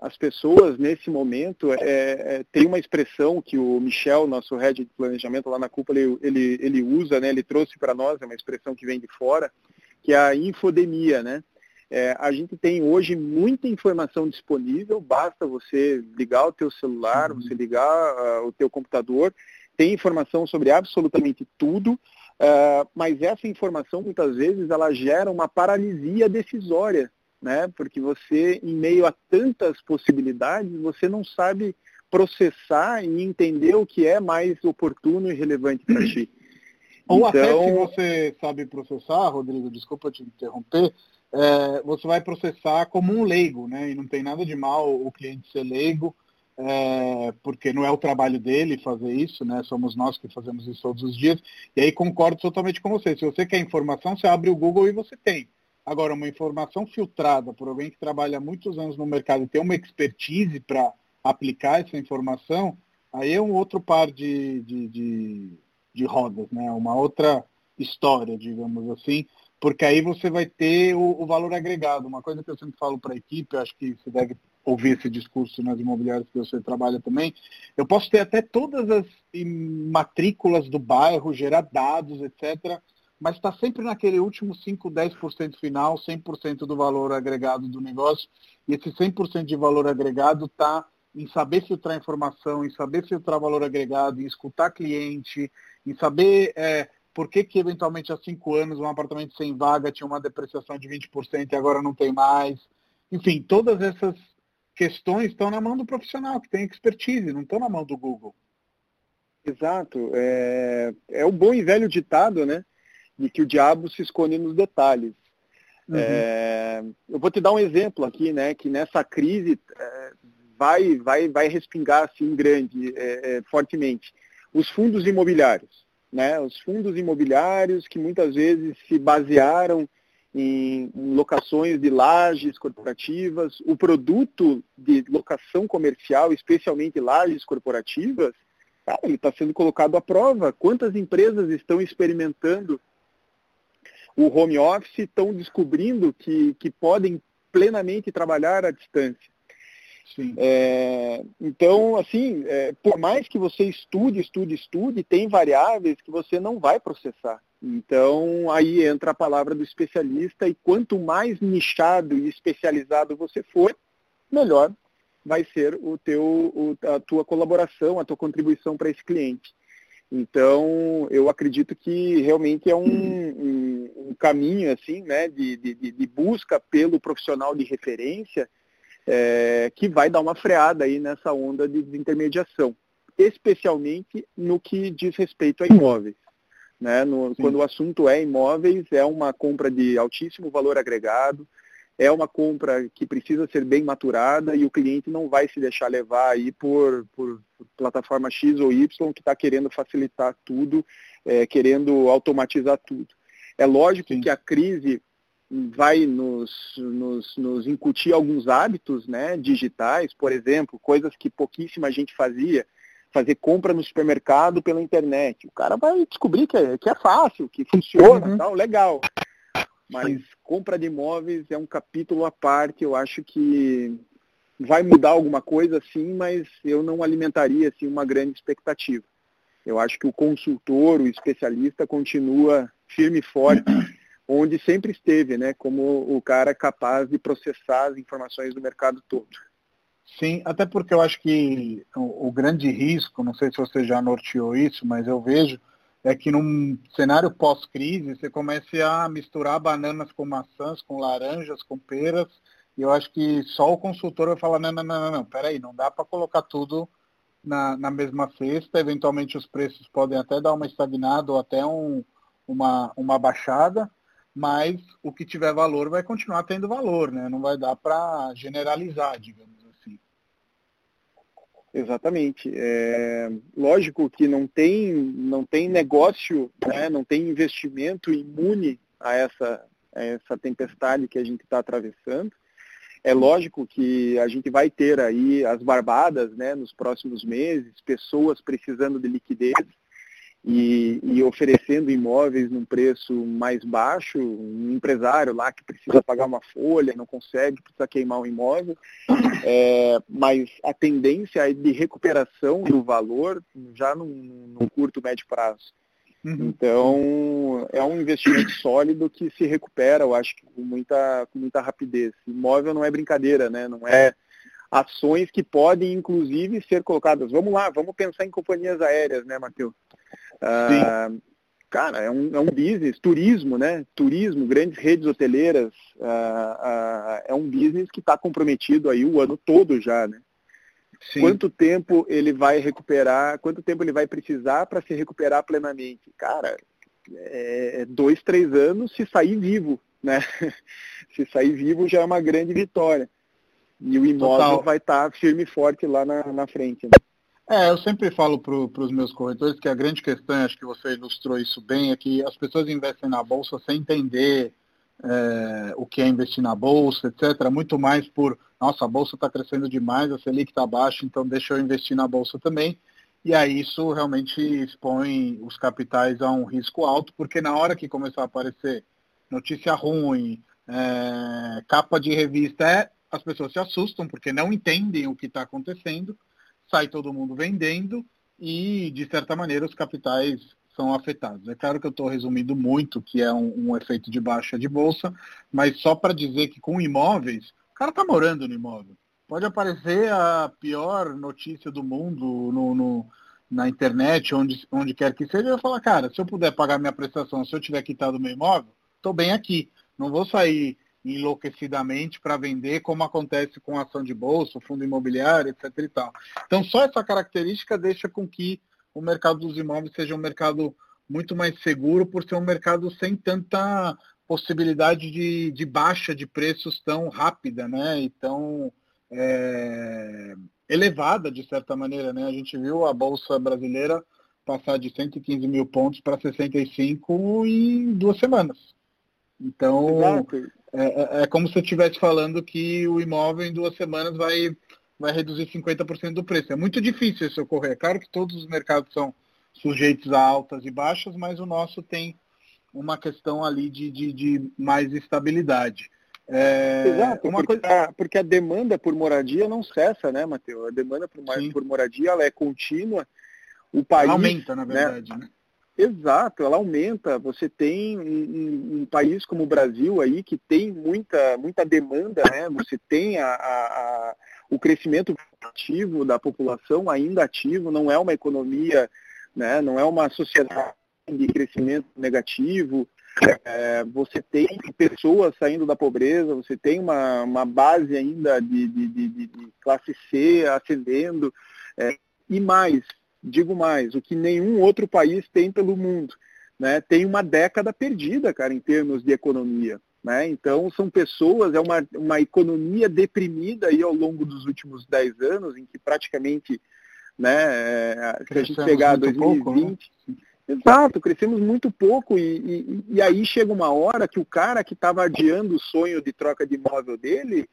as pessoas, nesse momento, é, é, tem uma expressão que o Michel, nosso head de planejamento lá na Cúpula, ele, ele, ele usa, né, ele trouxe para nós, é uma expressão que vem de fora, que é a infodemia, né? É, a gente tem hoje muita informação disponível, basta você ligar o teu celular, uhum. você ligar uh, o teu computador, tem informação sobre absolutamente tudo, uh, mas essa informação muitas vezes ela gera uma paralisia decisória né? Porque você, em meio a tantas possibilidades, você não sabe processar e entender o que é mais oportuno e relevante para ti. Ou então... até se você sabe processar, Rodrigo, desculpa te interromper, é, você vai processar como um leigo, né? E não tem nada de mal o cliente ser leigo, é, porque não é o trabalho dele fazer isso, né? Somos nós que fazemos isso todos os dias. E aí concordo totalmente com você. Se você quer informação, você abre o Google e você tem. Agora, uma informação filtrada por alguém que trabalha há muitos anos no mercado e tem uma expertise para aplicar essa informação, aí é um outro par de, de, de, de, rodas, né? uma outra história, digamos assim, porque aí você vai ter o, o valor agregado. Uma coisa que eu sempre falo para a equipe, acho que você deve ouvir esse discurso nas imobiliárias que você trabalha também, eu posso ter até todas as matrículas do bairro, gerar dados, etc., mas está sempre naquele último 5, 10% final, 100% do valor agregado do negócio, e esse 100% de valor agregado está em saber filtrar informação, em saber filtrar valor agregado, em escutar cliente, em saber é, por que, que eventualmente há cinco anos um apartamento sem vaga tinha uma depreciação de 20% e agora não tem mais. Enfim, todas essas questões estão na mão do profissional que tem expertise, não estão na mão do Google. Exato. É, é o bom e velho ditado, né? De que o diabo se esconde nos detalhes. Uhum. É, eu vou te dar um exemplo aqui, né, que nessa crise é, vai, vai, vai respingar assim grande, é, é fortemente. Os fundos imobiliários, né, os fundos imobiliários que muitas vezes se basearam em, em locações de lajes corporativas, o produto de locação comercial, especialmente lajes corporativas, cara, ele está sendo colocado à prova. Quantas empresas estão experimentando o home office estão descobrindo que, que podem plenamente trabalhar à distância. É, então, assim, é, por mais que você estude, estude, estude, tem variáveis que você não vai processar. Então, aí entra a palavra do especialista e quanto mais nichado e especializado você for, melhor vai ser o teu, a tua colaboração, a tua contribuição para esse cliente. Então, eu acredito que realmente é um, um, um caminho assim, né, de, de, de, busca pelo profissional de referência é, que vai dar uma freada aí nessa onda de desintermediação, especialmente no que diz respeito a imóveis. Né? No, quando o assunto é imóveis, é uma compra de altíssimo valor agregado, é uma compra que precisa ser bem maturada e o cliente não vai se deixar levar aí por, por plataforma X ou Y que está querendo facilitar tudo, é, querendo automatizar tudo. É lógico Sim. que a crise vai nos, nos, nos incutir alguns hábitos né, digitais, por exemplo, coisas que pouquíssima gente fazia, fazer compra no supermercado pela internet. O cara vai descobrir que é, que é fácil, que funciona, uhum. tal, legal. Mas compra de imóveis é um capítulo à parte, eu acho que vai mudar alguma coisa sim, mas eu não alimentaria assim uma grande expectativa. Eu acho que o consultor, o especialista continua firme e forte onde sempre esteve, né, como o cara capaz de processar as informações do mercado todo. Sim, até porque eu acho que o, o grande risco, não sei se você já norteou isso, mas eu vejo é que num cenário pós-crise você comece a misturar bananas com maçãs, com laranjas, com peras, e eu acho que só o consultor vai falar, não, não, não, não, não peraí, não dá para colocar tudo na, na mesma cesta, eventualmente os preços podem até dar uma estagnada ou até um, uma, uma baixada, mas o que tiver valor vai continuar tendo valor, né? Não vai dar para generalizar, digamos. Exatamente. É, lógico que não tem, não tem negócio, né, não tem investimento imune a essa, a essa tempestade que a gente está atravessando. É lógico que a gente vai ter aí as barbadas né, nos próximos meses, pessoas precisando de liquidez. E, e, oferecendo imóveis num preço mais baixo, um empresário lá que precisa pagar uma folha, não consegue, precisa queimar o um imóvel, é, mas a tendência é de recuperação do valor já num, num curto, médio prazo. Uhum. Então, é um investimento sólido que se recupera, eu acho, com muita, com muita rapidez. Imóvel não é brincadeira, né? Não é ações que podem, inclusive, ser colocadas. Vamos lá, vamos pensar em companhias aéreas, né, Matheus? Ah, cara, é um, é um business, turismo, né? Turismo, grandes redes hoteleiras, ah, ah, é um business que está comprometido aí o ano todo já, né? Sim. Quanto tempo ele vai recuperar, quanto tempo ele vai precisar para se recuperar plenamente? Cara, é dois, três anos se sair vivo, né? se sair vivo já é uma grande vitória. E o imóvel Total. vai estar tá firme e forte lá na, na frente. Né? É, eu sempre falo para os meus corretores que a grande questão, acho que você ilustrou isso bem, é que as pessoas investem na bolsa sem entender é, o que é investir na bolsa, etc. Muito mais por, nossa, a bolsa está crescendo demais, a Selic está baixa, então deixa eu investir na bolsa também. E aí isso realmente expõe os capitais a um risco alto, porque na hora que começar a aparecer notícia ruim, é, capa de revista, é, as pessoas se assustam porque não entendem o que está acontecendo sai todo mundo vendendo e, de certa maneira, os capitais são afetados. É claro que eu estou resumindo muito, que é um, um, efeito de baixa de bolsa, mas só para dizer que com imóveis, o cara está morando no imóvel. Pode aparecer a pior notícia do mundo no, no, na internet, onde, onde quer que seja, eu falar, cara, se eu puder pagar minha prestação, se eu tiver quitado meu imóvel, estou bem aqui. Não vou sair enlouquecidamente para vender, como acontece com ação de bolsa, fundo imobiliário, etc. E tal. Então, só essa característica deixa com que o mercado dos imóveis seja um mercado muito mais seguro, por ser um mercado sem tanta possibilidade de, de baixa de preços tão rápida, né? E tão é, elevada, de certa maneira. Né? A gente viu a Bolsa Brasileira passar de 115 mil pontos para 65 em duas semanas. Então, é, é, é, como se eu estivesse falando que o imóvel em duas semanas vai, vai reduzir 50% do preço. É muito difícil isso ocorrer. É claro que todos os mercados são sujeitos a altas e baixas, mas o nosso tem uma questão ali de, de, de mais estabilidade. É, Exato, porque, coisa... a, porque a demanda por moradia não cessa, né, Matheus? A demanda por, por moradia ela é contínua. O país aumenta, na né, verdade, né? né? Exato, ela aumenta. Você tem um, um, país como o Brasil aí que tem muita, muita demanda, né? Você tem a, a, a, o crescimento ativo da população ainda ativo, não é uma economia, né? não é uma sociedade de crescimento negativo. É, você tem pessoas saindo da pobreza, você tem uma, uma base ainda de, de, de, de classe C ascendendo. É, e mais, digo mais, o que nenhum outro país tem pelo mundo. Né? Tem uma década perdida, cara, em termos de economia. Né? Então, são pessoas, é uma, uma economia deprimida aí ao longo dos últimos 10 anos, em que praticamente, né, é, se a gente pegar 2020, pouco, né? Exato, crescemos muito pouco e, e, e, aí chega uma hora que o cara que estava adiando o sonho de troca de imóvel dele,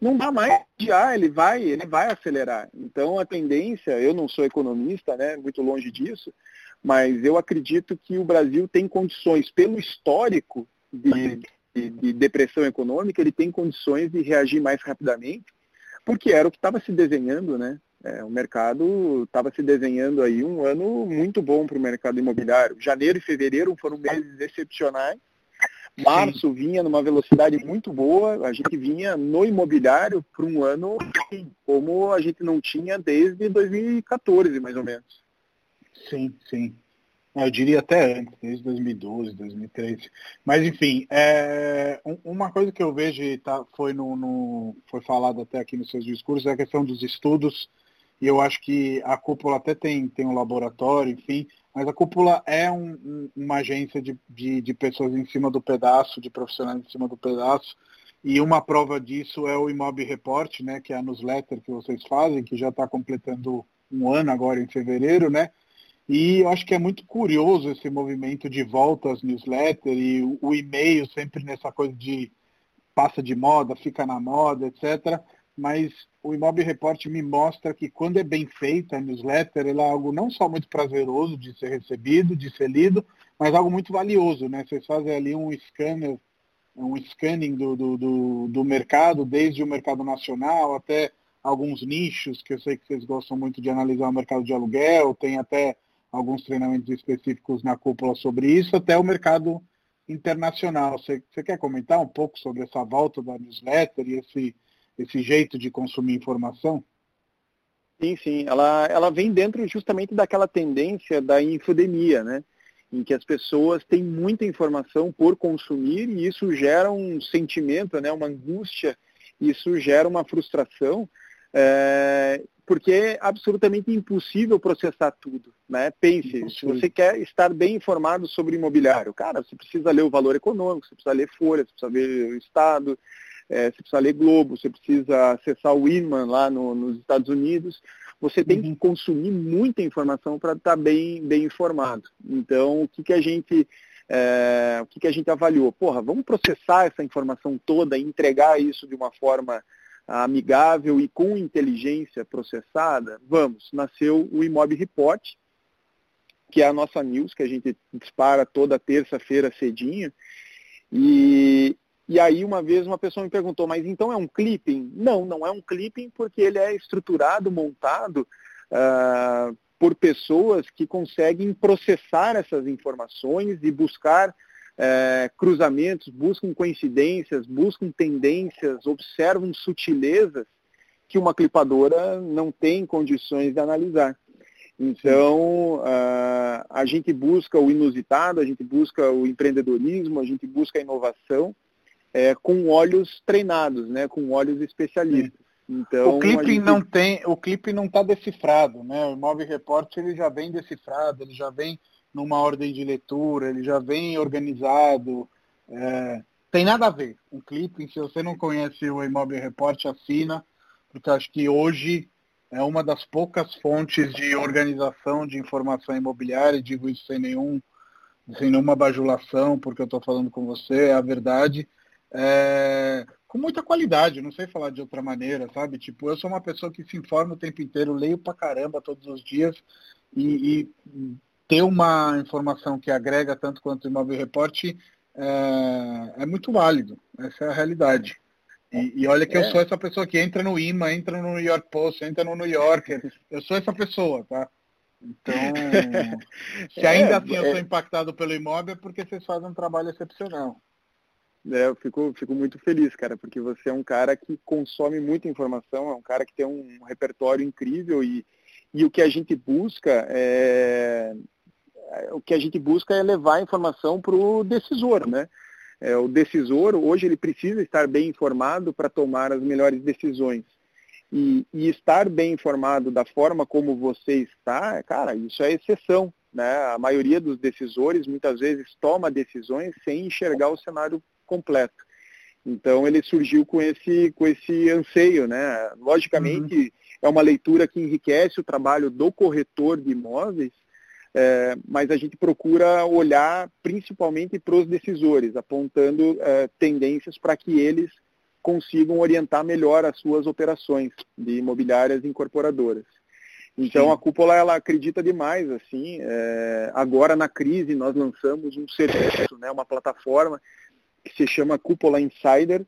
não dá mais adiar, ele vai, ele vai acelerar. Então a tendência, eu não sou economista, né, muito longe disso, mas eu acredito que o Brasil tem condições, pelo histórico de, de, de depressão econômica, ele tem condições de reagir mais rapidamente, porque era o que estava se desenhando, né? É, o mercado estava se desenhando aí um ano muito bom para o mercado imobiliário. Janeiro e fevereiro foram meses excepcionais Março Sim. vinha numa velocidade muito boa, a gente vinha no imobiliário para um ano como a gente não tinha desde 2014, mais ou menos. Sim, sim. Eu diria até antes, desde 2012, 2013. Mas enfim, é, uma coisa que eu vejo tá, foi, no, no, foi falado até aqui nos seus discursos é a questão dos estudos, e eu acho que a cúpula até tem, tem um laboratório, enfim, mas a cúpula é um, um, uma agência de, de, de, pessoas em cima do pedaço, de profissionais em cima do pedaço. E uma prova disso é o Imob Report, né, que é a newsletter que vocês fazem, que já está completando um ano agora em fevereiro, né? E eu acho que é muito curioso esse movimento de volta às newsletters e o, o e-mail sempre nessa coisa de passa de moda, fica na moda, etc. mas o Imob Report me mostra que quando é bem feita a newsletter, ela é algo não só muito prazeroso de ser recebido, de ser lido, mas algo muito valioso, né? Vocês fazem ali um scanner, um scanning do, do, do, do mercado, desde o mercado nacional até alguns nichos, que eu sei que vocês gostam muito de analisar o mercado de aluguel, tem até alguns treinamentos específicos na cúpula sobre isso, até o mercado internacional. Você, você quer comentar um pouco sobre essa volta da newsletter e esse, esse jeito de consumir informação? Sim, sim. Ela, ela vem dentro justamente daquela tendência da infodemia, né? Em que as pessoas têm muita informação por consumir e isso gera um sentimento, né? uma angústia, isso gera uma frustração é, porque é absolutamente impossível processar tudo. Né? Pense, se você quer estar bem informado sobre imobiliário, cara, você precisa ler o valor econômico, você precisa ler Folha, você precisa ler o Estado, é, você precisa ler Globo, você precisa acessar o Inman lá no, nos Estados Unidos. Você tem uhum. que consumir muita informação para estar bem, bem informado. Então, o que, que a gente é, o que, que a gente avaliou? Porra, vamos processar essa informação toda e entregar isso de uma forma amigável e com inteligência processada, vamos, nasceu o Imob Report, que é a nossa news, que a gente dispara toda terça-feira cedinho. E, e aí uma vez uma pessoa me perguntou, mas então é um clipping? Não, não é um clipping porque ele é estruturado, montado uh, por pessoas que conseguem processar essas informações e buscar é, cruzamentos, buscam coincidências, buscam tendências, observam sutilezas que uma clipadora não tem condições de analisar. Então, uh, a gente busca o inusitado, a gente busca o empreendedorismo, a gente busca a inovação é, com olhos treinados, né, com olhos especialistas. Então, o clipe gente... não tem, o clipe não está decifrado, né? O Move Report ele já vem decifrado, ele já vem numa ordem de leitura, ele já vem organizado. É, tem nada a ver. Um clipe, se você não conhece o Imóvel Report, assina, porque acho que hoje é uma das poucas fontes de organização de informação imobiliária, digo isso sem nenhum sem nenhuma bajulação, porque eu estou falando com você, é a verdade, é, com muita qualidade, não sei falar de outra maneira, sabe? Tipo, eu sou uma pessoa que se informa o tempo inteiro, leio pra caramba todos os dias e, e ter uma informação que agrega tanto quanto o Imóvel Report é, é muito válido. Essa é a realidade. E, e olha que é. eu sou essa pessoa que entra no IMA, entra no New York Post, entra no New Yorker. Eu sou essa pessoa, tá? Então, se ainda é, assim eu sou é. impactado pelo imóvel é porque vocês fazem um trabalho excepcional. É, eu fico, fico muito feliz, cara, porque você é um cara que consome muita informação, é um cara que tem um repertório incrível e, e o que a gente busca é, o que a gente busca é levar a informação para o decisor, né? É, o decisor, hoje, ele precisa estar bem informado para tomar as melhores decisões. E, e, estar bem informado da forma como você está, cara, isso é exceção. Né? A maioria dos decisores, muitas vezes, toma decisões sem enxergar o cenário completo. Então, ele surgiu com esse, com esse anseio. Né? Logicamente, uhum. é uma leitura que enriquece o trabalho do corretor de imóveis, é, mas a gente procura olhar principalmente para os decisores, apontando é, tendências para que eles consigam orientar melhor as suas operações de imobiliárias incorporadoras. Então Sim. a cúpula ela acredita demais assim. É, agora na crise nós lançamos um serviço, né, uma plataforma que se chama Cúpula Insider,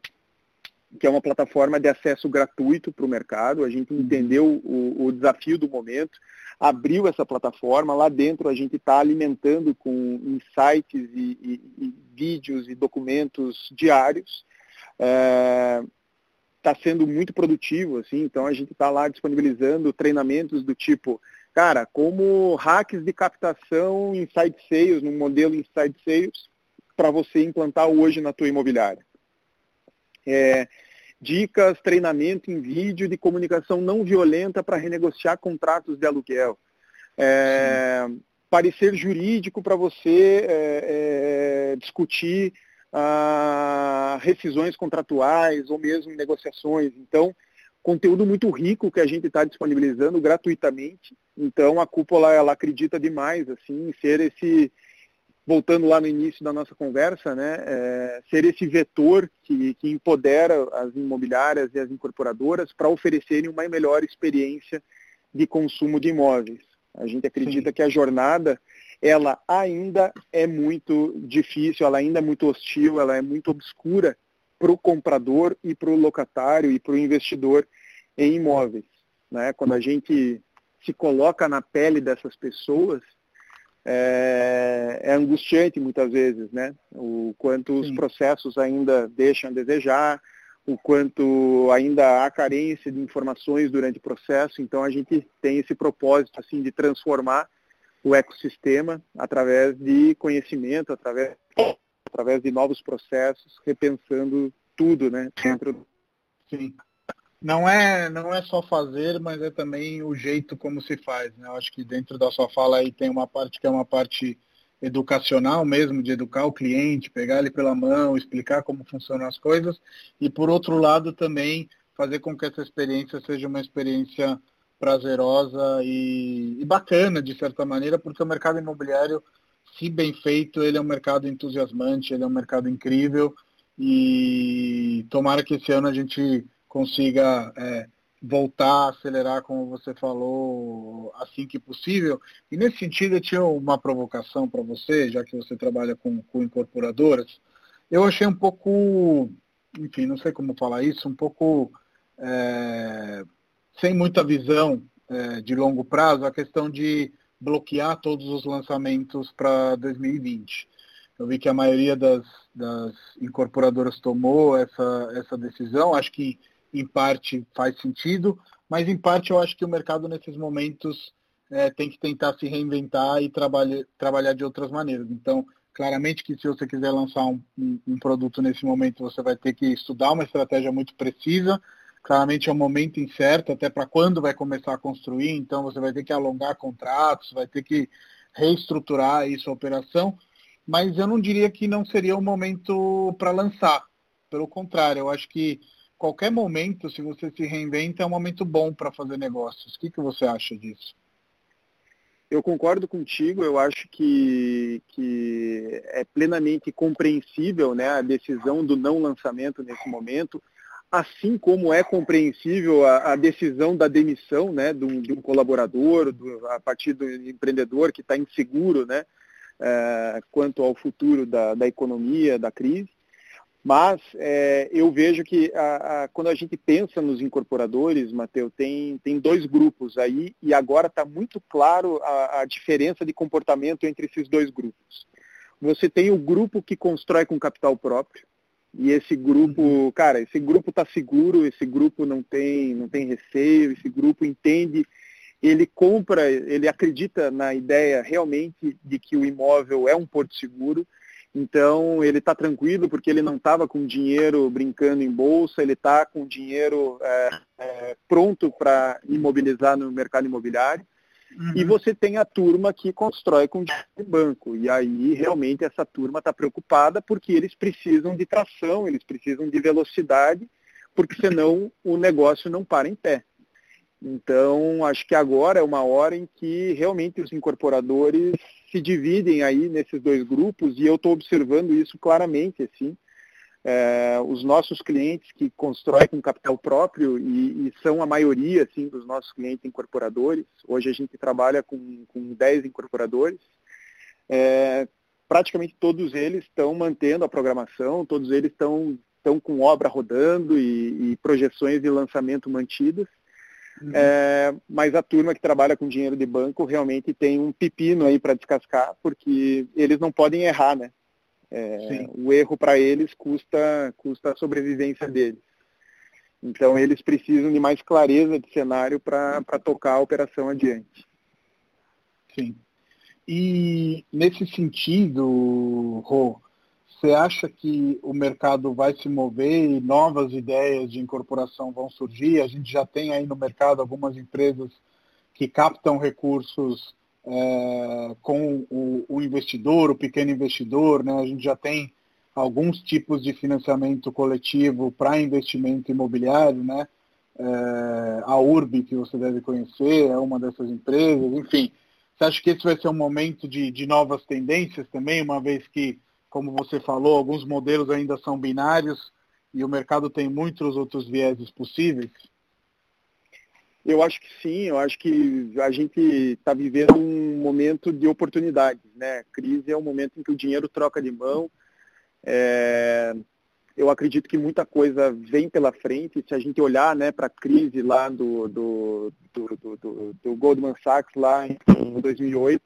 que é uma plataforma de acesso gratuito para o mercado. A gente uhum. entendeu o, o desafio do momento abriu essa plataforma. Lá dentro a gente está alimentando com insights e, e, e, vídeos e documentos diários. Está é, sendo muito produtivo, assim, então a gente está lá disponibilizando treinamentos do tipo, cara, como hacks de captação inside sales, num modelo inside sales, para você implantar hoje na tua imobiliária. É, dicas, treinamento em vídeo de comunicação não violenta para renegociar contratos de aluguel. É, parecer jurídico para você é, é, discutir ah, rescisões contratuais ou mesmo negociações. Então, conteúdo muito rico que a gente está disponibilizando gratuitamente. Então, a cúpula ela acredita demais assim em ser esse voltando lá no início da nossa conversa, né, é, ser esse vetor que, que empodera as imobiliárias e as incorporadoras para oferecerem uma melhor experiência de consumo de imóveis. A gente acredita Sim. que a jornada ela ainda é muito difícil, ela ainda é muito hostil, ela é muito obscura para o comprador e para o locatário e para o investidor em imóveis. Né? Quando a gente se coloca na pele dessas pessoas, é, é angustiante muitas vezes, né? O quanto os Sim. processos ainda deixam a desejar, o quanto ainda há carência de informações durante o processo. Então a gente tem esse propósito assim de transformar o ecossistema através de conhecimento, através, através de novos processos, repensando tudo, né? Dentro. Sim não é, não é só fazer, mas é também o jeito como se faz. Né? Eu acho que dentro da sua fala aí tem uma parte que é uma parte educacional mesmo, de educar o cliente, pegar ele pela mão, explicar como funcionam as coisas, e por outro lado também fazer com que essa experiência seja uma experiência prazerosa e, e bacana, de certa maneira, porque o mercado imobiliário, se bem feito, ele é um mercado entusiasmante, ele é um mercado incrível, e tomara que esse ano a gente consiga é, voltar, acelerar, como você falou, assim que possível. E nesse sentido, eu tinha uma provocação para você, já que você trabalha com, com incorporadoras. Eu achei um pouco, enfim, não sei como falar isso, um pouco é, sem muita visão é, de longo prazo, a questão de bloquear todos os lançamentos para 2020. Eu vi que a maioria das, das incorporadoras tomou essa, essa decisão. Acho que em parte faz sentido, mas em parte eu acho que o mercado nesses momentos é, tem que tentar se reinventar e trabalhar, de outras maneiras. Então, claramente que se você quiser lançar um, um, um, produto nesse momento, você vai ter que estudar uma estratégia muito precisa. Claramente é um momento incerto, até para quando vai começar a construir, então você vai ter que alongar contratos, vai ter que reestruturar isso a operação, mas eu não diria que não seria o momento para lançar. Pelo contrário, eu acho que qualquer momento, se você se reinventa, é um momento bom para fazer negócios. O que, que você acha disso? Eu concordo contigo, eu acho que, que é plenamente compreensível né, a decisão do não lançamento nesse momento, assim como é compreensível a, a decisão da demissão né, de, um, de um colaborador, do, a partir do empreendedor que está inseguro né, é, quanto ao futuro da, da economia, da crise. Mas é, eu vejo que a, a, quando a gente pensa nos incorporadores, Matheus, tem, tem dois grupos aí e agora está muito claro a, a, diferença de comportamento entre esses dois grupos. Você tem o grupo que constrói com capital próprio e esse grupo, uhum. cara, esse grupo está seguro, esse grupo não tem, não tem receio, esse grupo entende, ele compra, ele acredita na ideia realmente de que o imóvel é um porto seguro então ele está tranquilo porque ele não estava com dinheiro brincando em bolsa, ele está com dinheiro é, é, pronto para imobilizar no mercado imobiliário. Uhum. E você tem a turma que constrói com dinheiro banco. E aí realmente essa turma está preocupada porque eles precisam de tração, eles precisam de velocidade, porque senão o negócio não para em pé. Então, acho que agora é uma hora em que realmente os incorporadores se dividem aí nesses dois grupos e eu estou observando isso claramente, assim. É, os nossos clientes que constroem com capital próprio e, e, são a maioria assim, dos nossos clientes incorporadores, hoje a gente trabalha com, com 10 incorporadores, é, praticamente todos eles estão mantendo a programação, todos eles estão, com obra rodando e, e projeções de lançamento mantidas. Uhum. É, mas a turma que trabalha com dinheiro de banco realmente tem um pepino aí para descascar, porque eles não podem errar, né? É, o erro para eles custa, custa a sobrevivência deles. Então eles precisam de mais clareza de cenário para tocar a operação adiante. Sim. E nesse sentido, Rô, você acha que o mercado vai se mover e novas ideias de incorporação vão surgir? A gente já tem aí no mercado algumas empresas que captam recursos é, com o, o, investidor, o pequeno investidor, né? A gente já tem alguns tipos de financiamento coletivo para investimento imobiliário, né? É, a URB, que você deve conhecer, é uma dessas empresas, enfim. Você acha que esse vai ser um momento de, de novas tendências também, uma vez que, como você falou, alguns modelos ainda são binários e o mercado tem muitos outros vieses possíveis? Eu acho que sim, eu acho que a gente está vivendo um momento de oportunidades, né? crise é um momento em que o dinheiro troca de mão. É... Eu acredito que muita coisa vem pela frente. Se a gente olhar né, para a crise lá do, do, do, do, do Goldman Sachs lá em 2008,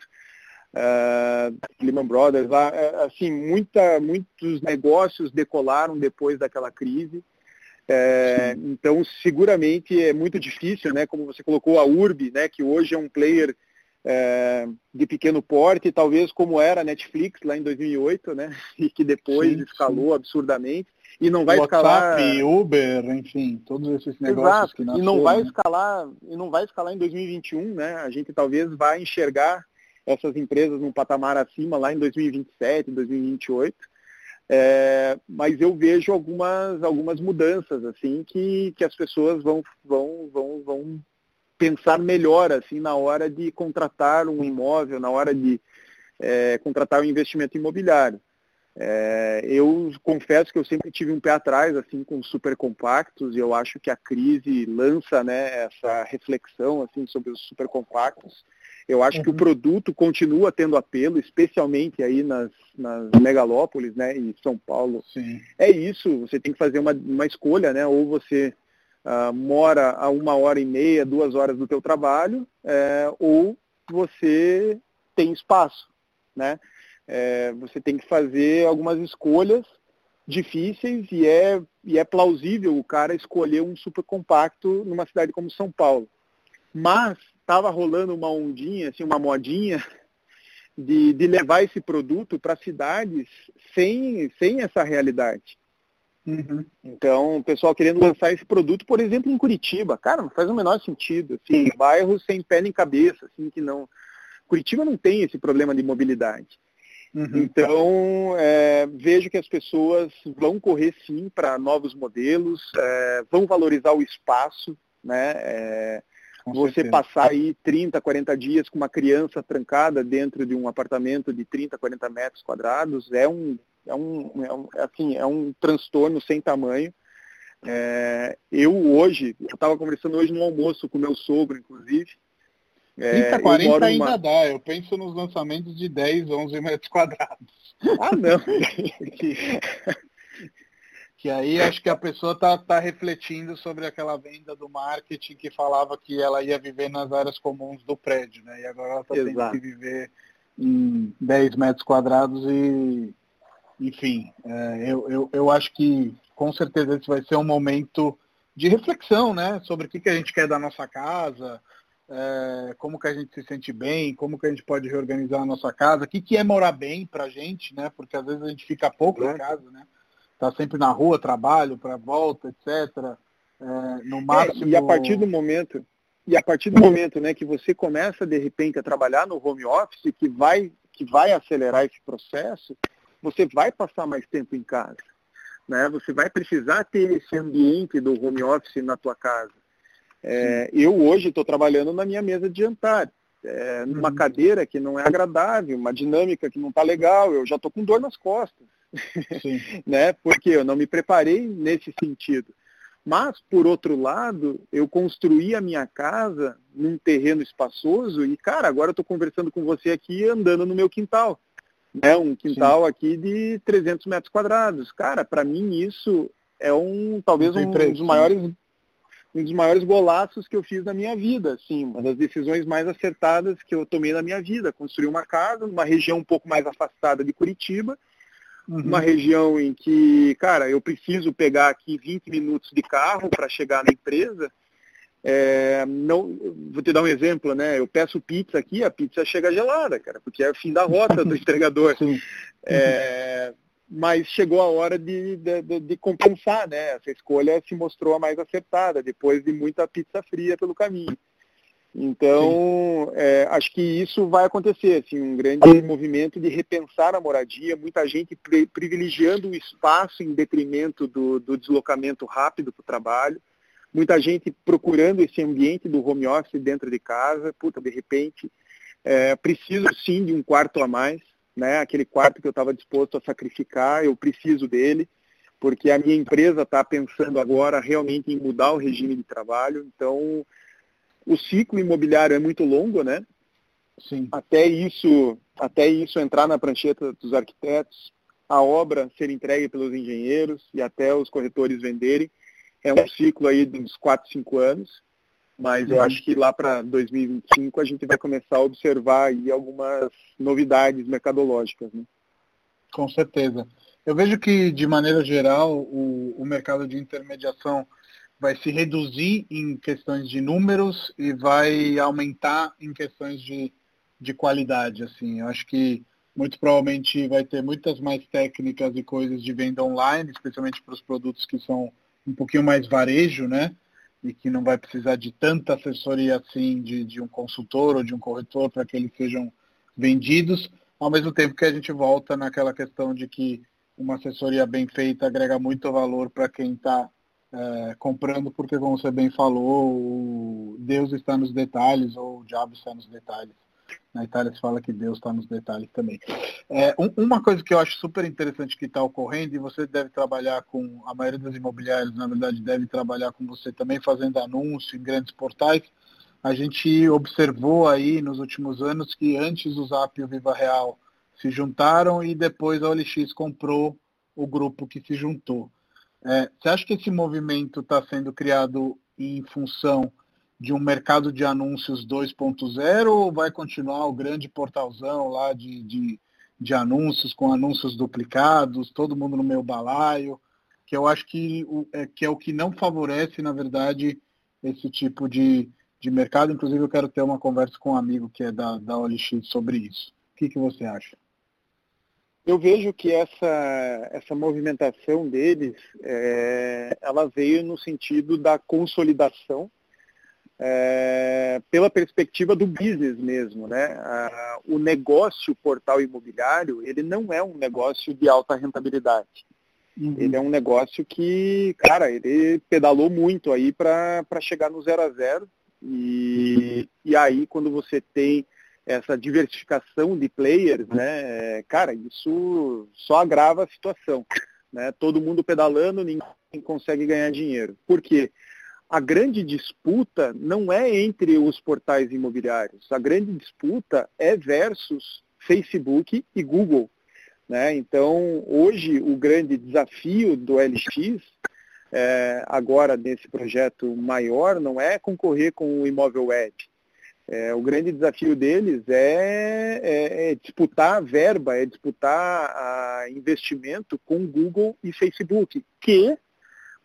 uh, Lehman Brothers, lá, é, assim, muita, muitos negócios decolaram depois daquela crise. É, então, seguramente é muito difícil, né? Como você colocou a Urb, né? Que hoje é um player é, de pequeno porte, talvez como era a Netflix lá em 2008, né? E que depois sim, escalou sim. absurdamente e não vai WhatsApp, escalar Uber, enfim, todos esses negócios Exato. que nasceram, e não vai né? escalar e não vai escalar em 2021, né? A gente talvez vai enxergar essas empresas num patamar acima lá em 2027, 2028. É, mas eu vejo algumas, algumas mudanças assim que, que as pessoas vão, vão, vão, vão pensar melhor assim na hora de contratar um imóvel, na hora de é, contratar um investimento imobiliário. É, eu confesso que eu sempre tive um pé atrás assim com super compactos e eu acho que a crise lança né, essa reflexão assim sobre os super compactos eu acho uhum. que o uhum. produto continua tendo apelo, especialmente aí nas, nas megalópolis, né, em São Paulo. Sim. É isso, você tem que fazer uma, uma escolha, né, ou você uh, mora a uma hora e meia, duas horas do teu trabalho, é, ou você tem espaço, né? É, você tem que fazer algumas escolhas difíceis e é, e é plausível o cara escolher um super compacto numa cidade como São Paulo. Mas estava rolando uma ondinha, assim, uma modinha de, de levar esse produto para cidades sem, sem essa realidade. Uhum. Então, o pessoal querendo lançar esse produto, por exemplo, em Curitiba. Cara, não faz o menor sentido. Assim, bairros sem pé nem cabeça, assim, que não. Curitiba não tem esse problema de mobilidade. Uhum. Então, é, vejo que as pessoas vão correr sim para novos modelos, é, vão valorizar o espaço, né? É, com você certeza. passar aí 30, 40 dias com uma criança trancada dentro de um apartamento de 30, 40 metros quadrados é um, é um, é um, assim, é um transtorno sem tamanho. É, eu hoje, eu estava conversando hoje no almoço com meu sogro, inclusive. É, 30, 40 ainda numa... dá. Eu penso nos lançamentos de 10, 11 metros quadrados. Ah, não. Que aí acho que a pessoa está tá refletindo sobre aquela venda do marketing que falava que ela ia viver nas áreas comuns do prédio, né? E agora ela está tendo que viver em 10 metros quadrados e, enfim, é, eu, eu, eu acho que com certeza esse vai ser um momento de reflexão, né? Sobre o que, que a gente quer da nossa casa, é, como que a gente se sente bem, como que a gente pode reorganizar a nossa casa, o que, que é morar bem para a gente, né? Porque às vezes a gente fica pouco em casa, né? Está sempre na rua, trabalho, para volta, etc. É, no máximo. É, e a partir do momento, e a partir do momento né, que você começa de repente a trabalhar no home office, que vai, que vai acelerar esse processo, você vai passar mais tempo em casa. Né? Você vai precisar ter esse ambiente do home office na tua casa. É, eu hoje estou trabalhando na minha mesa de jantar, é, numa uhum. cadeira que não é agradável, uma dinâmica que não está legal, eu já estou com dor nas costas. né? Porque eu não me preparei nesse sentido. Mas, por outro lado, eu construí a minha casa num terreno espaçoso e, cara, agora eu estou conversando com você aqui andando no meu quintal. Né? Um quintal Sim. aqui de 300 metros quadrados. Cara, para mim isso é um talvez um dos maiores um dos maiores golaços que eu fiz na minha vida, assim, uma das decisões mais acertadas que eu tomei na minha vida, construir uma casa numa região um pouco mais afastada de Curitiba, uhum. uma região em que, cara, eu preciso pegar aqui 20 minutos de carro para chegar na empresa. É, não, vou te dar um exemplo, né? Eu peço pizza aqui, a pizza chega gelada, cara, porque é o fim da rota do entregador. É, mas chegou a hora de, de, de, compensar, né? Essa escolha se mostrou a mais acertada, depois de muita pizza fria pelo caminho. Então, é, acho que isso vai acontecer, assim, um grande movimento de repensar a moradia, muita gente privilegiando o espaço em detrimento do, do deslocamento rápido para o trabalho, muita gente procurando esse ambiente do home office dentro de casa, puta, de repente, É, preciso sim de um quarto a mais, né? Aquele quarto que eu estava disposto a sacrificar, eu preciso dele, porque a minha empresa está pensando agora realmente em mudar o regime de trabalho. Então, o ciclo imobiliário é muito longo, né? Sim. Até isso, até isso entrar na prancheta dos arquitetos, a obra ser entregue pelos engenheiros e até os corretores venderem, é um ciclo aí de uns 4, 5 anos. Mas eu uhum. acho que lá para 2025 a gente vai começar a observar aí algumas novidades mercadológicas. Né? Com certeza. Eu vejo que, de maneira geral, o, o mercado de intermediação vai se reduzir em questões de números e vai aumentar em questões de, de qualidade. Assim, eu acho que muito provavelmente vai ter muitas mais técnicas e coisas de venda online, especialmente para os produtos que são um pouquinho mais varejo, né? e que não vai precisar de tanta assessoria assim de, de um consultor ou de um corretor para que eles sejam vendidos, ao mesmo tempo que a gente volta naquela questão de que uma assessoria bem feita agrega muito valor para quem está é, comprando, porque como você bem falou, Deus está nos detalhes ou o diabo está nos detalhes. Na Itália se fala que Deus está nos detalhes também. É, um, uma coisa que eu acho super interessante que está ocorrendo, e você deve trabalhar com, a maioria das imobiliárias, na verdade, deve trabalhar com você também, fazendo anúncio em grandes portais. A gente observou aí nos últimos anos que antes o Zap e o Viva Real se juntaram e depois a OLX comprou o grupo que se juntou. É, você acha que esse movimento está sendo criado em função de um mercado de anúncios 2.0 ou vai continuar o grande portalzão lá de, de, de, anúncios com anúncios duplicados, todo mundo no meu balaio, que eu acho que, o, é, que é o que não favorece, na verdade, esse tipo de, de mercado. Inclusive, eu quero ter uma conversa com um amigo que é da, da OLX sobre isso. O que, que você acha? Eu vejo que essa, essa movimentação deles, é, ela veio no sentido da consolidação é, pela perspectiva do business mesmo, né? Ah, o negócio portal imobiliário, ele não é um negócio de alta rentabilidade. Uhum. Ele é um negócio que, cara, ele pedalou muito aí para chegar no zero a zero. E, e aí, quando você tem essa diversificação de players, né, cara, isso só agrava a situação. Né? Todo mundo pedalando, ninguém consegue ganhar dinheiro. Por quê? a grande disputa não é entre os portais imobiliários, a grande disputa é versus Facebook e Google. Né? Então, hoje, o grande desafio do LX, é, agora nesse projeto maior, não é concorrer com o imóvel web. É, o grande desafio deles é, é, é disputar verba, é disputar investimento com Google e Facebook, que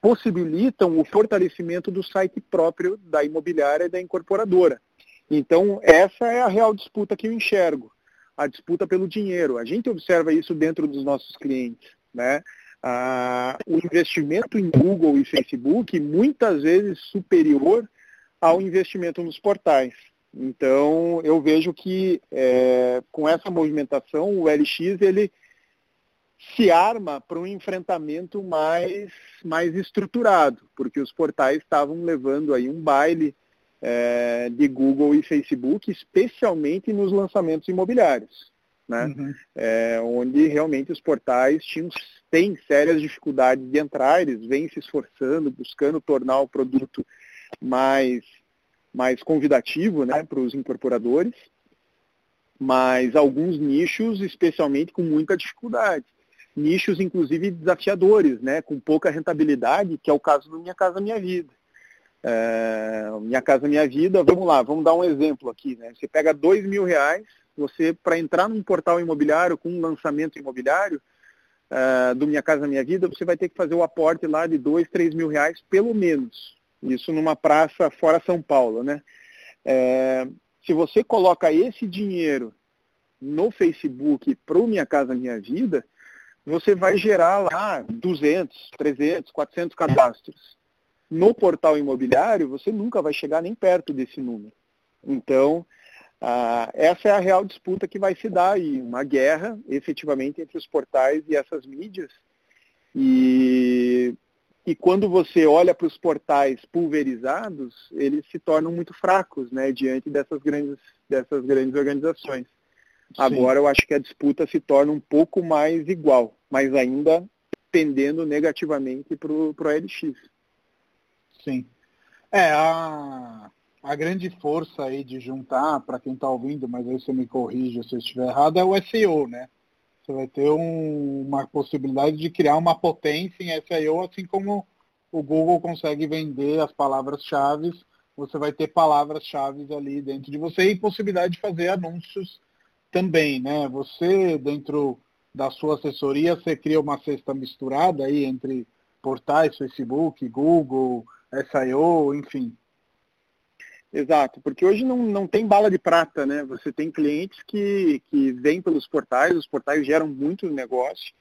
possibilitam o fortalecimento do site próprio da imobiliária e da incorporadora. Então, essa é a real disputa que eu enxergo, a disputa pelo dinheiro. A gente observa isso dentro dos nossos clientes. Né? Ah, o investimento em Google e Facebook muitas vezes superior ao investimento nos portais. Então, eu vejo que é, com essa movimentação, o LX ele se arma para um enfrentamento mais, mais estruturado, porque os portais estavam levando aí um baile é, de Google e Facebook, especialmente nos lançamentos imobiliários, né? Uhum. É, onde realmente os portais tinham, têm sérias dificuldades de entrar, eles vêm se esforçando, buscando tornar o produto mais, mais convidativo né, para os incorporadores, mas alguns nichos, especialmente, com muita dificuldade nichos inclusive desafiadores, né, com pouca rentabilidade, que é o caso do Minha Casa Minha Vida. É, Minha Casa Minha Vida, vamos lá, vamos dar um exemplo aqui. Né? Você pega dois mil reais, você para entrar num portal imobiliário com um lançamento imobiliário é, do Minha Casa Minha Vida, você vai ter que fazer o aporte lá de dois, três mil reais pelo menos. Isso numa praça fora São Paulo, né? É, se você coloca esse dinheiro no Facebook para o Minha Casa Minha Vida, você vai gerar lá 200, 300, 400 cadastros. No portal imobiliário, você nunca vai chegar nem perto desse número. Então, ah, essa é a real disputa que vai se dar aí, uma guerra, efetivamente, entre os portais e essas mídias. E e quando você olha para os portais pulverizados, eles se tornam muito fracos né, diante dessas grandes, dessas grandes organizações. Sim. Agora eu acho que a disputa se torna um pouco mais igual, mas ainda pendendo negativamente para o LX. Sim. É, a, a grande força aí de juntar, para quem está ouvindo, mas aí você me corrija se eu estiver errado, é o SEO, né? Você vai ter um, uma possibilidade de criar uma potência em SEO, assim como o Google consegue vender as palavras-chave, você vai ter palavras-chave ali dentro de você e possibilidade de fazer anúncios também, né? Você, dentro da sua assessoria, você cria uma cesta misturada aí entre portais, Facebook, Google, SIO, enfim. Exato, porque hoje não, não tem bala de prata, né? Você tem clientes que, que vêm pelos portais, os portais geram muito negócio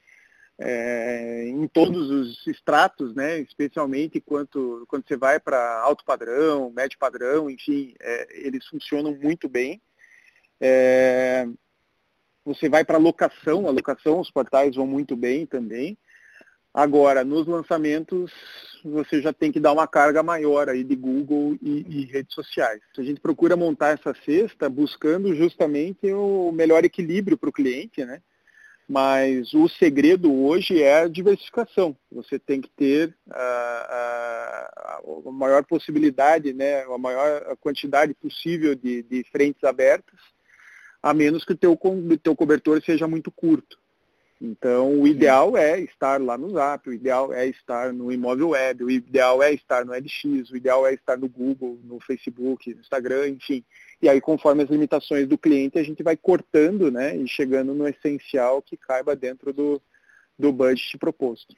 é, em todos os estratos, né? Especialmente quando, quando você vai para alto padrão, médio padrão, enfim, é, eles funcionam muito bem. É, você vai para locação, a locação, os portais vão muito bem também. Agora, nos lançamentos, você já tem que dar uma carga maior aí de Google e, e, redes sociais. A gente procura montar essa cesta buscando justamente o melhor equilíbrio para o cliente, né? Mas o segredo hoje é a diversificação. Você tem que ter a, a, a maior possibilidade, né? a maior quantidade possível de, de frentes abertas, a menos que o teu, teu cobertor seja muito curto. Então, o ideal é estar lá no Zap, o ideal é estar no imóvel web, o ideal é estar no LX, o ideal é estar no Google, no Facebook, no Instagram, enfim. E aí, conforme as limitações do cliente, a gente vai cortando né, e chegando no essencial que caiba dentro do, do budget proposto.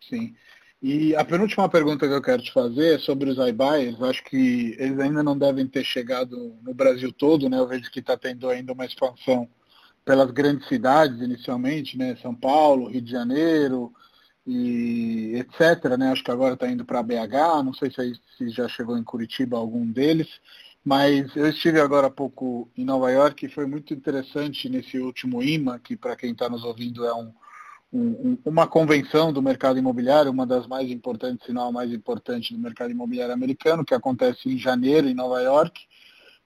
Sim. E a penúltima pergunta que eu quero te fazer é sobre os iBuyers. Acho que eles ainda não devem ter chegado no Brasil todo, né? Eu vejo que está tendo ainda uma expansão pelas grandes cidades inicialmente, né? São Paulo, Rio de Janeiro e etc. Né? Acho que agora está indo para BH, não sei se, se já chegou em Curitiba algum deles, mas eu estive agora há pouco em Nova York e foi muito interessante nesse último IMA, que para quem está nos ouvindo é um, um, uma convenção do mercado imobiliário, uma das mais importantes, se não a mais importante do mercado imobiliário americano, que acontece em janeiro em Nova York.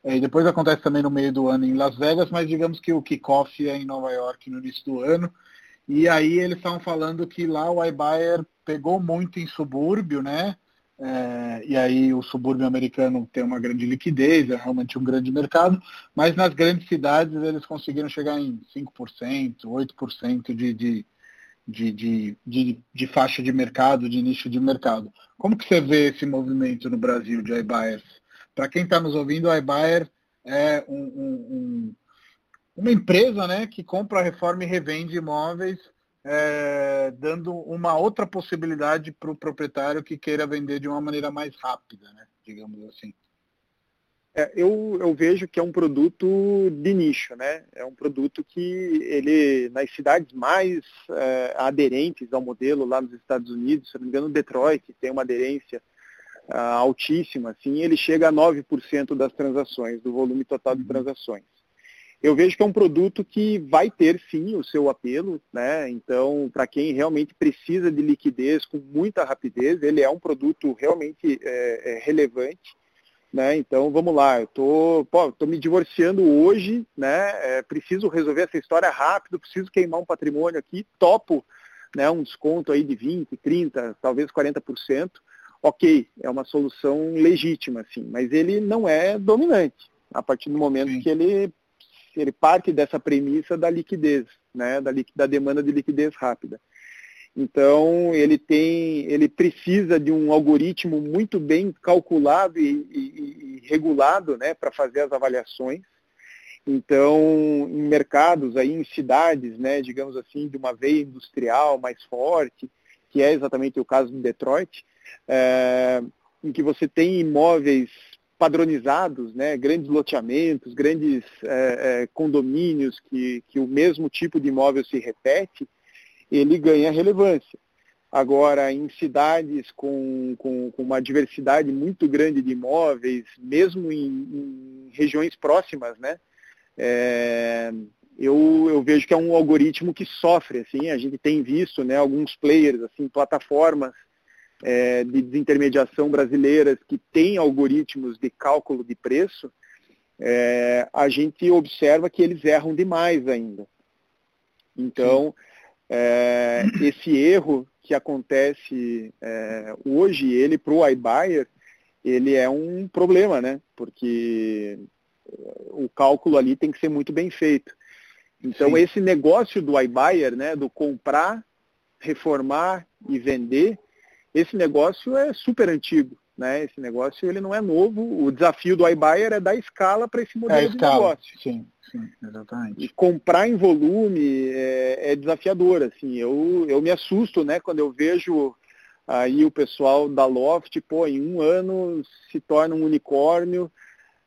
É, depois acontece também no meio do ano em Las Vegas, mas digamos que o kickoff é em Nova York no início do ano. E aí eles estavam falando que lá o iBuyer pegou muito em subúrbio, né? É, e aí o subúrbio americano tem uma grande liquidez, é realmente um grande mercado, mas nas grandes cidades eles conseguiram chegar em 5%, 8% de, de, de, de, de, de faixa de mercado, de nicho de mercado. Como que você vê esse movimento no Brasil de iBuyers? Para quem está nos ouvindo, a iBuyer é um, um, um, uma empresa né, que compra, reforma e revende imóveis, é, dando uma outra possibilidade para o proprietário que queira vender de uma maneira mais rápida, né, digamos assim. É, eu, eu, vejo que é um produto de nicho, né? É um produto que ele, nas cidades mais é, aderentes ao modelo lá nos Estados Unidos, se não me engano, Detroit tem uma aderência uh, altíssima, assim, ele chega a 9% das transações, do volume total de uhum. transações. Eu vejo que é um produto que vai ter sim o seu apelo, né? Então, para quem realmente precisa de liquidez com muita rapidez, ele é um produto realmente é, é, relevante. Né? Então vamos lá, eu tô, pô, tô me divorciando hoje, né? É, preciso resolver essa história rápido, preciso queimar um patrimônio aqui, topo né, um desconto aí de 20, 30, talvez 40% ok, é uma solução legítima, assim, mas ele não é dominante a partir do momento Sim. que ele, ele parte dessa premissa da liquidez, né, da, da demanda de liquidez rápida. Então ele tem, ele precisa de um algoritmo muito bem calculado e, e, e regulado, né, para fazer as avaliações. Então, em mercados aí, em cidades, né, digamos assim, de uma veia industrial mais forte, que é exatamente o caso de Detroit, é, em que você tem imóveis padronizados, né, grandes loteamentos, grandes é, é, condomínios que, que o mesmo tipo de imóvel se repete, ele ganha relevância. Agora, em cidades com, com, com, uma diversidade muito grande de imóveis, mesmo em, em regiões próximas, né, é, eu, eu, vejo que é um algoritmo que sofre. Assim, a gente tem visto né, alguns players, assim, plataformas é, de desintermediação brasileiras que têm algoritmos de cálculo de preço, é, a gente observa que eles erram demais ainda. Então, é, esse erro que acontece é, hoje, ele para o iBuyer, ele é um problema, né? Porque o cálculo ali tem que ser muito bem feito. Então, Sim. esse negócio do iBuyer, né, do comprar, reformar e vender, esse negócio é super antigo. Né? Esse negócio ele não é novo. O desafio do iBuyer é dar escala para esse modelo é de negócio. Sim, sim, exatamente. E comprar em volume é, é, desafiador. Assim, eu, eu me assusto né, quando eu vejo aí o pessoal da Loft, pô, em um ano se torna um unicórnio,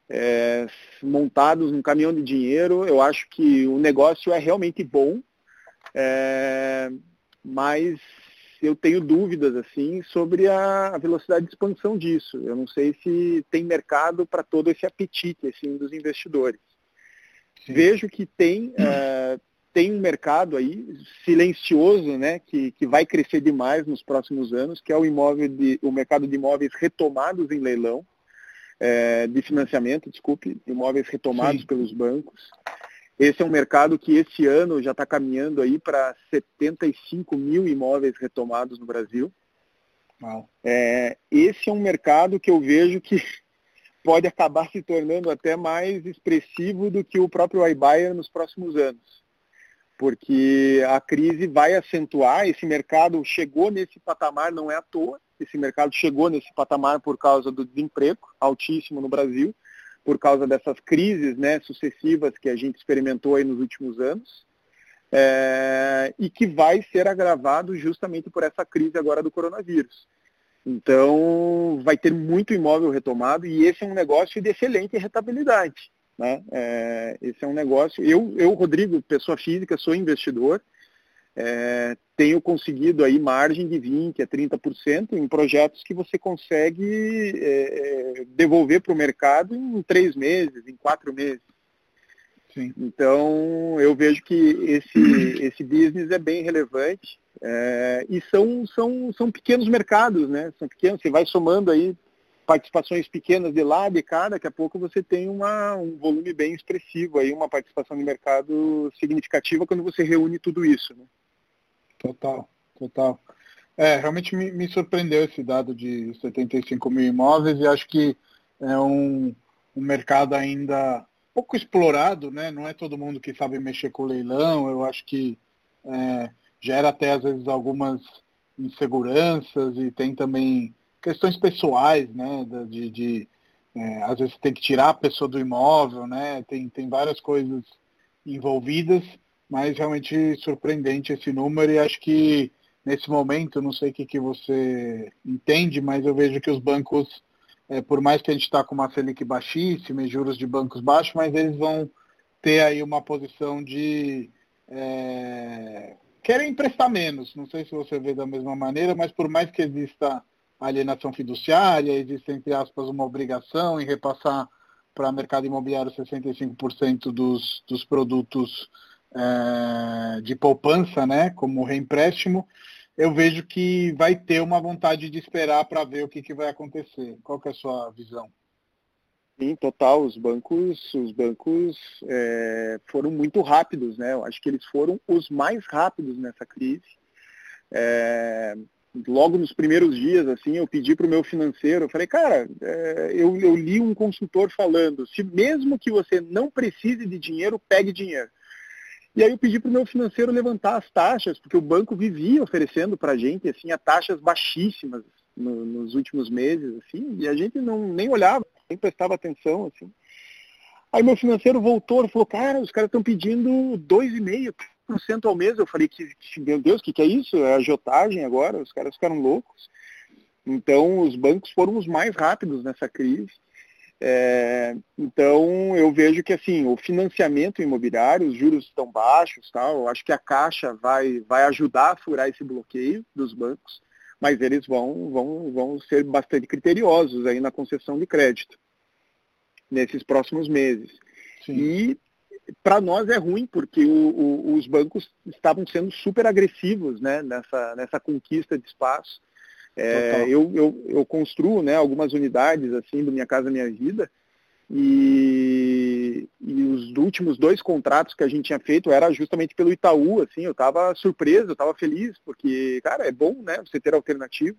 é, montados num caminhão de dinheiro. Eu acho que o negócio é realmente bom, é, mas eu tenho dúvidas assim sobre a velocidade de expansão disso. Eu não sei se tem mercado para todo esse apetite assim dos investidores. Sim. Vejo que tem uh, tem um mercado aí silencioso, né, que, que vai crescer demais nos próximos anos, que é o imóvel de, o mercado de imóveis retomados em leilão, é, de financiamento, desculpe, imóveis retomados Sim. pelos bancos. Esse é um mercado que esse ano já está caminhando aí para 75 mil imóveis retomados no Brasil. É, esse é um mercado que eu vejo que pode acabar se tornando até mais expressivo do que o próprio iBuyer nos próximos anos. Porque a crise vai acentuar, esse mercado chegou nesse patamar, não é à toa, esse mercado chegou nesse patamar por causa do desemprego altíssimo no Brasil por causa dessas crises né, sucessivas que a gente experimentou aí nos últimos anos, é, e que vai ser agravado justamente por essa crise agora do coronavírus. Então, vai ter muito imóvel retomado e esse é um negócio de excelente rentabilidade. Né? É, esse é um negócio. Eu, eu, Rodrigo, pessoa física, sou investidor, é, tenho conseguido aí margem de 20% a 30% em projetos que você consegue é, devolver para o mercado em três meses, em quatro meses. Sim. Então, eu vejo que esse, esse business é bem relevante é, e são, são, são pequenos mercados, né? São pequenos, você vai somando aí participações pequenas de lá, de cá, daqui a pouco você tem uma, um volume bem expressivo aí, uma participação de mercado significativa quando você reúne tudo isso. Né? Total, total. É, realmente me, me, surpreendeu esse dado de 75 mil imóveis e acho que é um, um mercado ainda pouco explorado, né? Não é todo mundo que sabe mexer com leilão. Eu acho que é, gera até às vezes algumas inseguranças e tem também questões pessoais, né? De, de é, às vezes tem que tirar a pessoa do imóvel, né? Tem, tem várias coisas envolvidas mas realmente surpreendente esse número e acho que nesse momento, não sei o que, que você entende, mas eu vejo que os bancos, é, por mais que a gente está com uma Selic baixíssima e juros de bancos baixos, mas eles vão ter aí uma posição de é, querem emprestar menos. Não sei se você vê da mesma maneira, mas por mais que exista alienação fiduciária, existe, entre aspas, uma obrigação em repassar para o mercado imobiliário 65% dos, dos produtos é, de poupança, né, como reempréstimo, eu vejo que vai ter uma vontade de esperar para ver o que, que vai acontecer. Qual que é a sua visão? Sim, total. Os bancos, os bancos é, foram muito rápidos, né? Eu acho que eles foram os mais rápidos nessa crise. É, logo nos primeiros dias, assim, eu pedi para o meu financeiro, eu falei, cara, é, eu, eu li um consultor falando, se mesmo que você não precise de dinheiro, pegue dinheiro. E aí eu pedi para o meu financeiro levantar as taxas, porque o banco vivia oferecendo para a gente assim, a taxas baixíssimas no, nos últimos meses, assim, e a gente não nem olhava, nem prestava atenção. Assim. Aí meu financeiro voltou e falou, cara, os caras estão pedindo 2,5% ao mês. Eu falei, que, meu Deus, o que, que é isso? É agiotagem agora? Os caras ficaram loucos. Então, os bancos foram os mais rápidos nessa crise. É, então eu vejo que assim o financiamento imobiliário, os juros estão baixos, tal. Eu acho que a Caixa vai, vai ajudar a furar esse bloqueio dos bancos, mas eles vão, vão, vão ser bastante criteriosos aí na concessão de crédito nesses próximos meses. Sim. E para nós é ruim, porque o, o, os bancos estavam sendo super agressivos né, nessa, nessa conquista de espaço É, eu, eu, eu construo né, algumas unidades assim do Minha Casa Minha Vida e, e, os últimos dois contratos que a gente tinha feito era justamente pelo Itaú, assim, eu estava surpreso, eu estava feliz, porque, cara, é bom, né, você ter alternativa.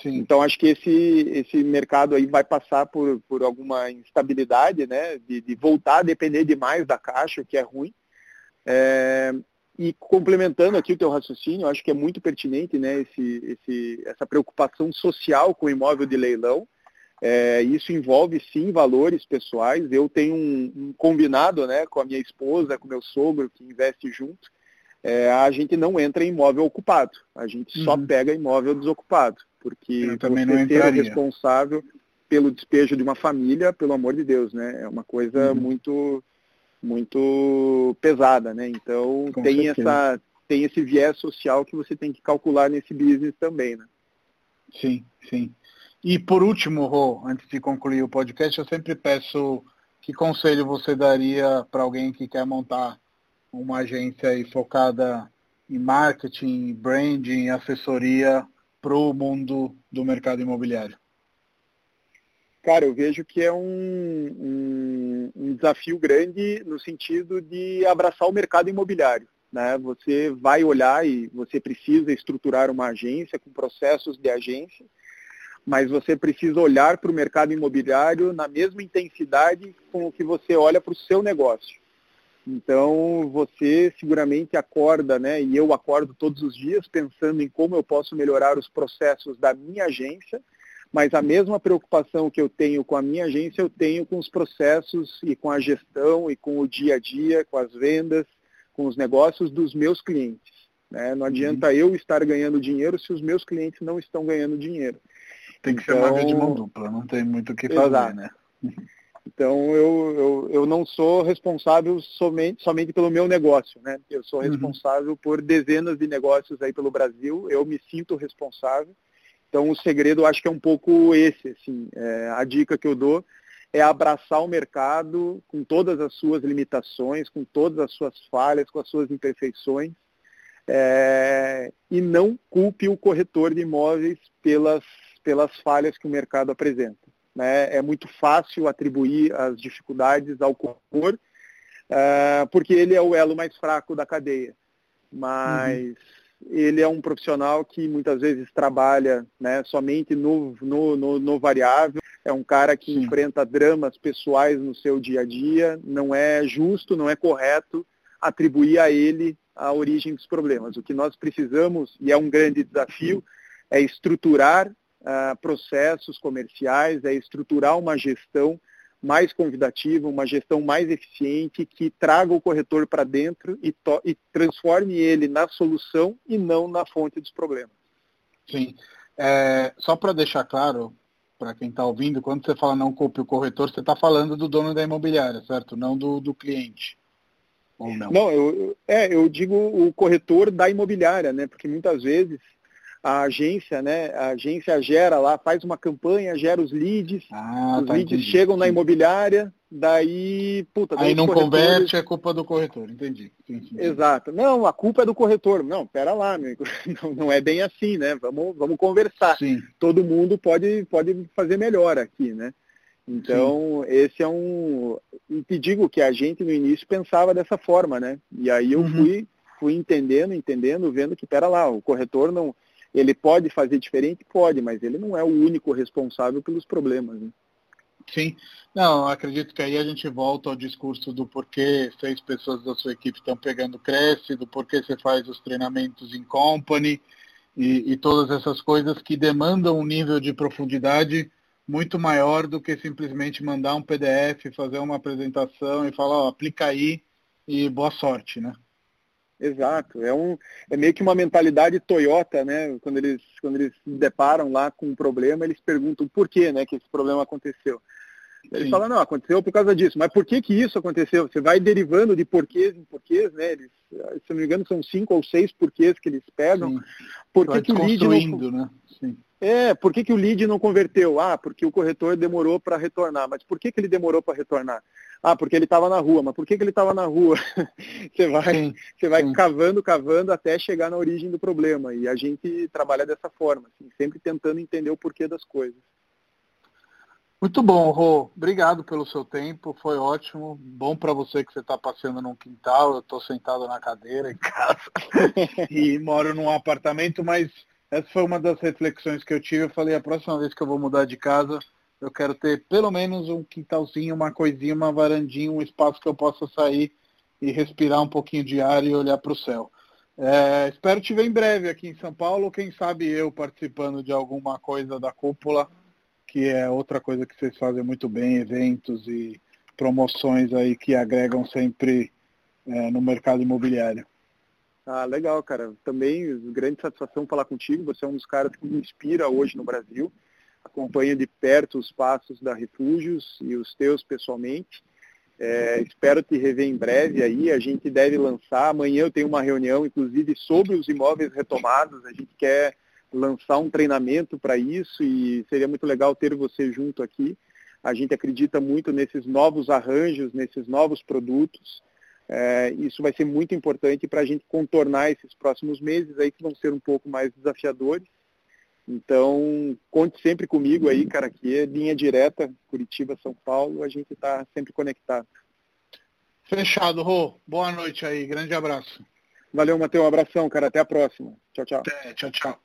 Sim. Então acho que esse, esse mercado aí vai passar por, por alguma instabilidade, né, de, de voltar a depender demais da caixa, o que é ruim. É, e complementando aqui o teu raciocínio, acho que é muito pertinente né, esse, esse, essa preocupação social com o imóvel de leilão. É, isso envolve sim valores pessoais. Eu tenho um, um, combinado né, com a minha esposa, com meu sogro que investe junto. É, a gente não entra em imóvel ocupado, a gente uhum. só pega imóvel desocupado, porque Eu também não ser responsável pelo despejo de uma família, pelo amor de Deus, né? É uma coisa uhum. muito muito pesada, né? Então Com tem certeza. essa tem esse viés social que você tem que calcular nesse business também, né? Sim, sim. E por último, Rô, antes de concluir o podcast, eu sempre peço que conselho você daria para alguém que quer montar uma agência focada em marketing, branding, assessoria para o mundo do mercado imobiliário? Cara, eu vejo que é um, um, um, desafio grande no sentido de abraçar o mercado imobiliário. Né? Você vai olhar e você precisa estruturar uma agência com processos de agência, mas você precisa olhar para o mercado imobiliário na mesma intensidade com que você olha para o seu negócio. Então, você seguramente acorda, né, e eu acordo todos os dias pensando em como eu posso melhorar os processos da minha agência, mas a mesma preocupação que eu tenho com a minha agência, eu tenho com os processos e com a gestão e com o dia a dia, com as vendas, com os negócios dos meus clientes. Né? Não adianta uhum. eu estar ganhando dinheiro se os meus clientes não estão ganhando dinheiro. Tem que então, ser uma via de mão então, dupla, não tem muito o que fazer, exato. né? Então eu, eu, eu não sou responsável somente, somente pelo meu negócio, né? Eu sou uhum. responsável uhum. por dezenas de negócios aí pelo Brasil, eu me sinto responsável então o segredo acho que é um pouco esse, assim, é, a dica que eu dou é abraçar o mercado com todas as suas limitações, com todas as suas falhas, com as suas imperfeições, é, e não culpe o corretor de imóveis pelas, pelas falhas que o mercado apresenta. Né? É muito fácil atribuir as dificuldades ao corretor, é, porque ele é o elo mais fraco da cadeia. Mas uhum ele é um profissional que muitas vezes trabalha né, somente no, no, no, no, variável, é um cara que Sim. enfrenta dramas pessoais no seu dia a dia, não é justo, não é correto atribuir a ele a origem dos problemas. O que nós precisamos, e é um grande desafio, é estruturar uh, processos comerciais, é estruturar uma gestão mais convidativa, uma gestão mais eficiente, que traga o corretor para dentro e, e, transforme ele na solução e não na fonte dos problemas. Sim. É, só para deixar claro, para quem está ouvindo, quando você fala não culpe o corretor, você está falando do dono da imobiliária, certo? Não do, do cliente. Ou não? Não, eu, é, eu digo o corretor da imobiliária, né? Porque muitas vezes a agência, né? A agência gera lá, faz uma campanha, gera os leads, ah, os tá, leads entendi. chegam na imobiliária, daí, puta, Aí não converte, é culpa do corretor, entendi. Exato. Não, a culpa é do corretor. Não, pera lá, amigo. Não, não é bem assim, né? Vamos, vamos conversar. Sim. Todo mundo pode, pode fazer melhor aqui, né? Então, Sim. esse é um. E te digo que a gente no início pensava dessa forma, né? E aí eu uhum. fui, fui entendendo, entendendo, vendo que, pera lá, o corretor não ele pode fazer diferente? Pode, mas ele não é o único responsável pelos problemas. Né? Sim. Não, acredito que aí a gente volta ao discurso do porquê seis pessoas da sua equipe estão pegando cresce, do porquê você faz os treinamentos em company e, e todas essas coisas que demandam um nível de profundidade muito maior do que simplesmente mandar um PDF, fazer uma apresentação e falar, ó, aplica aí e boa sorte, né? Exato. É, um, é meio que uma mentalidade Toyota, né? Quando eles, quando eles se deparam lá com um problema, eles perguntam por que, né, que esse problema aconteceu. Eles Sim. falam, não, aconteceu por causa disso. Mas por que que isso aconteceu? Você vai derivando de porquês em porquês, né? Eles, se não me engano, são cinco ou seis porquês que eles pegam. Sim. Por que, que o lead não... né? Sim. É, por que, que o lead não converteu? Ah, porque o corretor demorou para retornar. Mas por que, que ele demorou para retornar? Ah, porque ele estava na rua. Mas por que, que ele estava na rua? você vai, sim, você vai sim. cavando, cavando até chegar na origem do problema. E a gente trabalha dessa forma, assim, sempre tentando entender o porquê das coisas. Muito bom, Rô. Obrigado pelo seu tempo, foi ótimo. Bom para você que você está passeando num quintal. Eu estou sentado na cadeira em casa e moro num apartamento, mas essa foi uma das reflexões que eu tive. Eu falei, a próxima vez que eu vou mudar de casa, eu quero ter pelo menos um quintalzinho, uma coisinha, uma varandinha, um espaço que eu possa sair e respirar um pouquinho de ar e olhar para o céu. É, espero te ver em breve aqui em São Paulo, quem sabe eu participando de alguma coisa da cúpula, que é outra coisa que vocês fazem muito bem, eventos e promoções aí que agregam sempre é, no mercado imobiliário. Ah, legal, cara. Também grande satisfação falar contigo. Você é um dos caras que me inspira hoje no Brasil. Acompanha de perto os passos da Refúgios e os teus pessoalmente. É, espero te rever em breve aí. A gente deve lançar. Amanhã eu tenho uma reunião, inclusive, sobre os imóveis retomados. A gente quer lançar um treinamento para isso e seria muito legal ter você junto aqui. A gente acredita muito nesses novos arranjos, nesses novos produtos. É, isso vai ser muito importante para a gente contornar esses próximos meses aí que vão ser um pouco mais desafiadores. Então, conte sempre comigo aí, cara, que é linha direta, Curitiba, São Paulo, a gente está sempre conectado. Fechado, Rô. Boa noite aí, grande abraço. Valeu, Matheus, um abração, cara, até a próxima. Tchau, tchau. Até, tchau, tchau.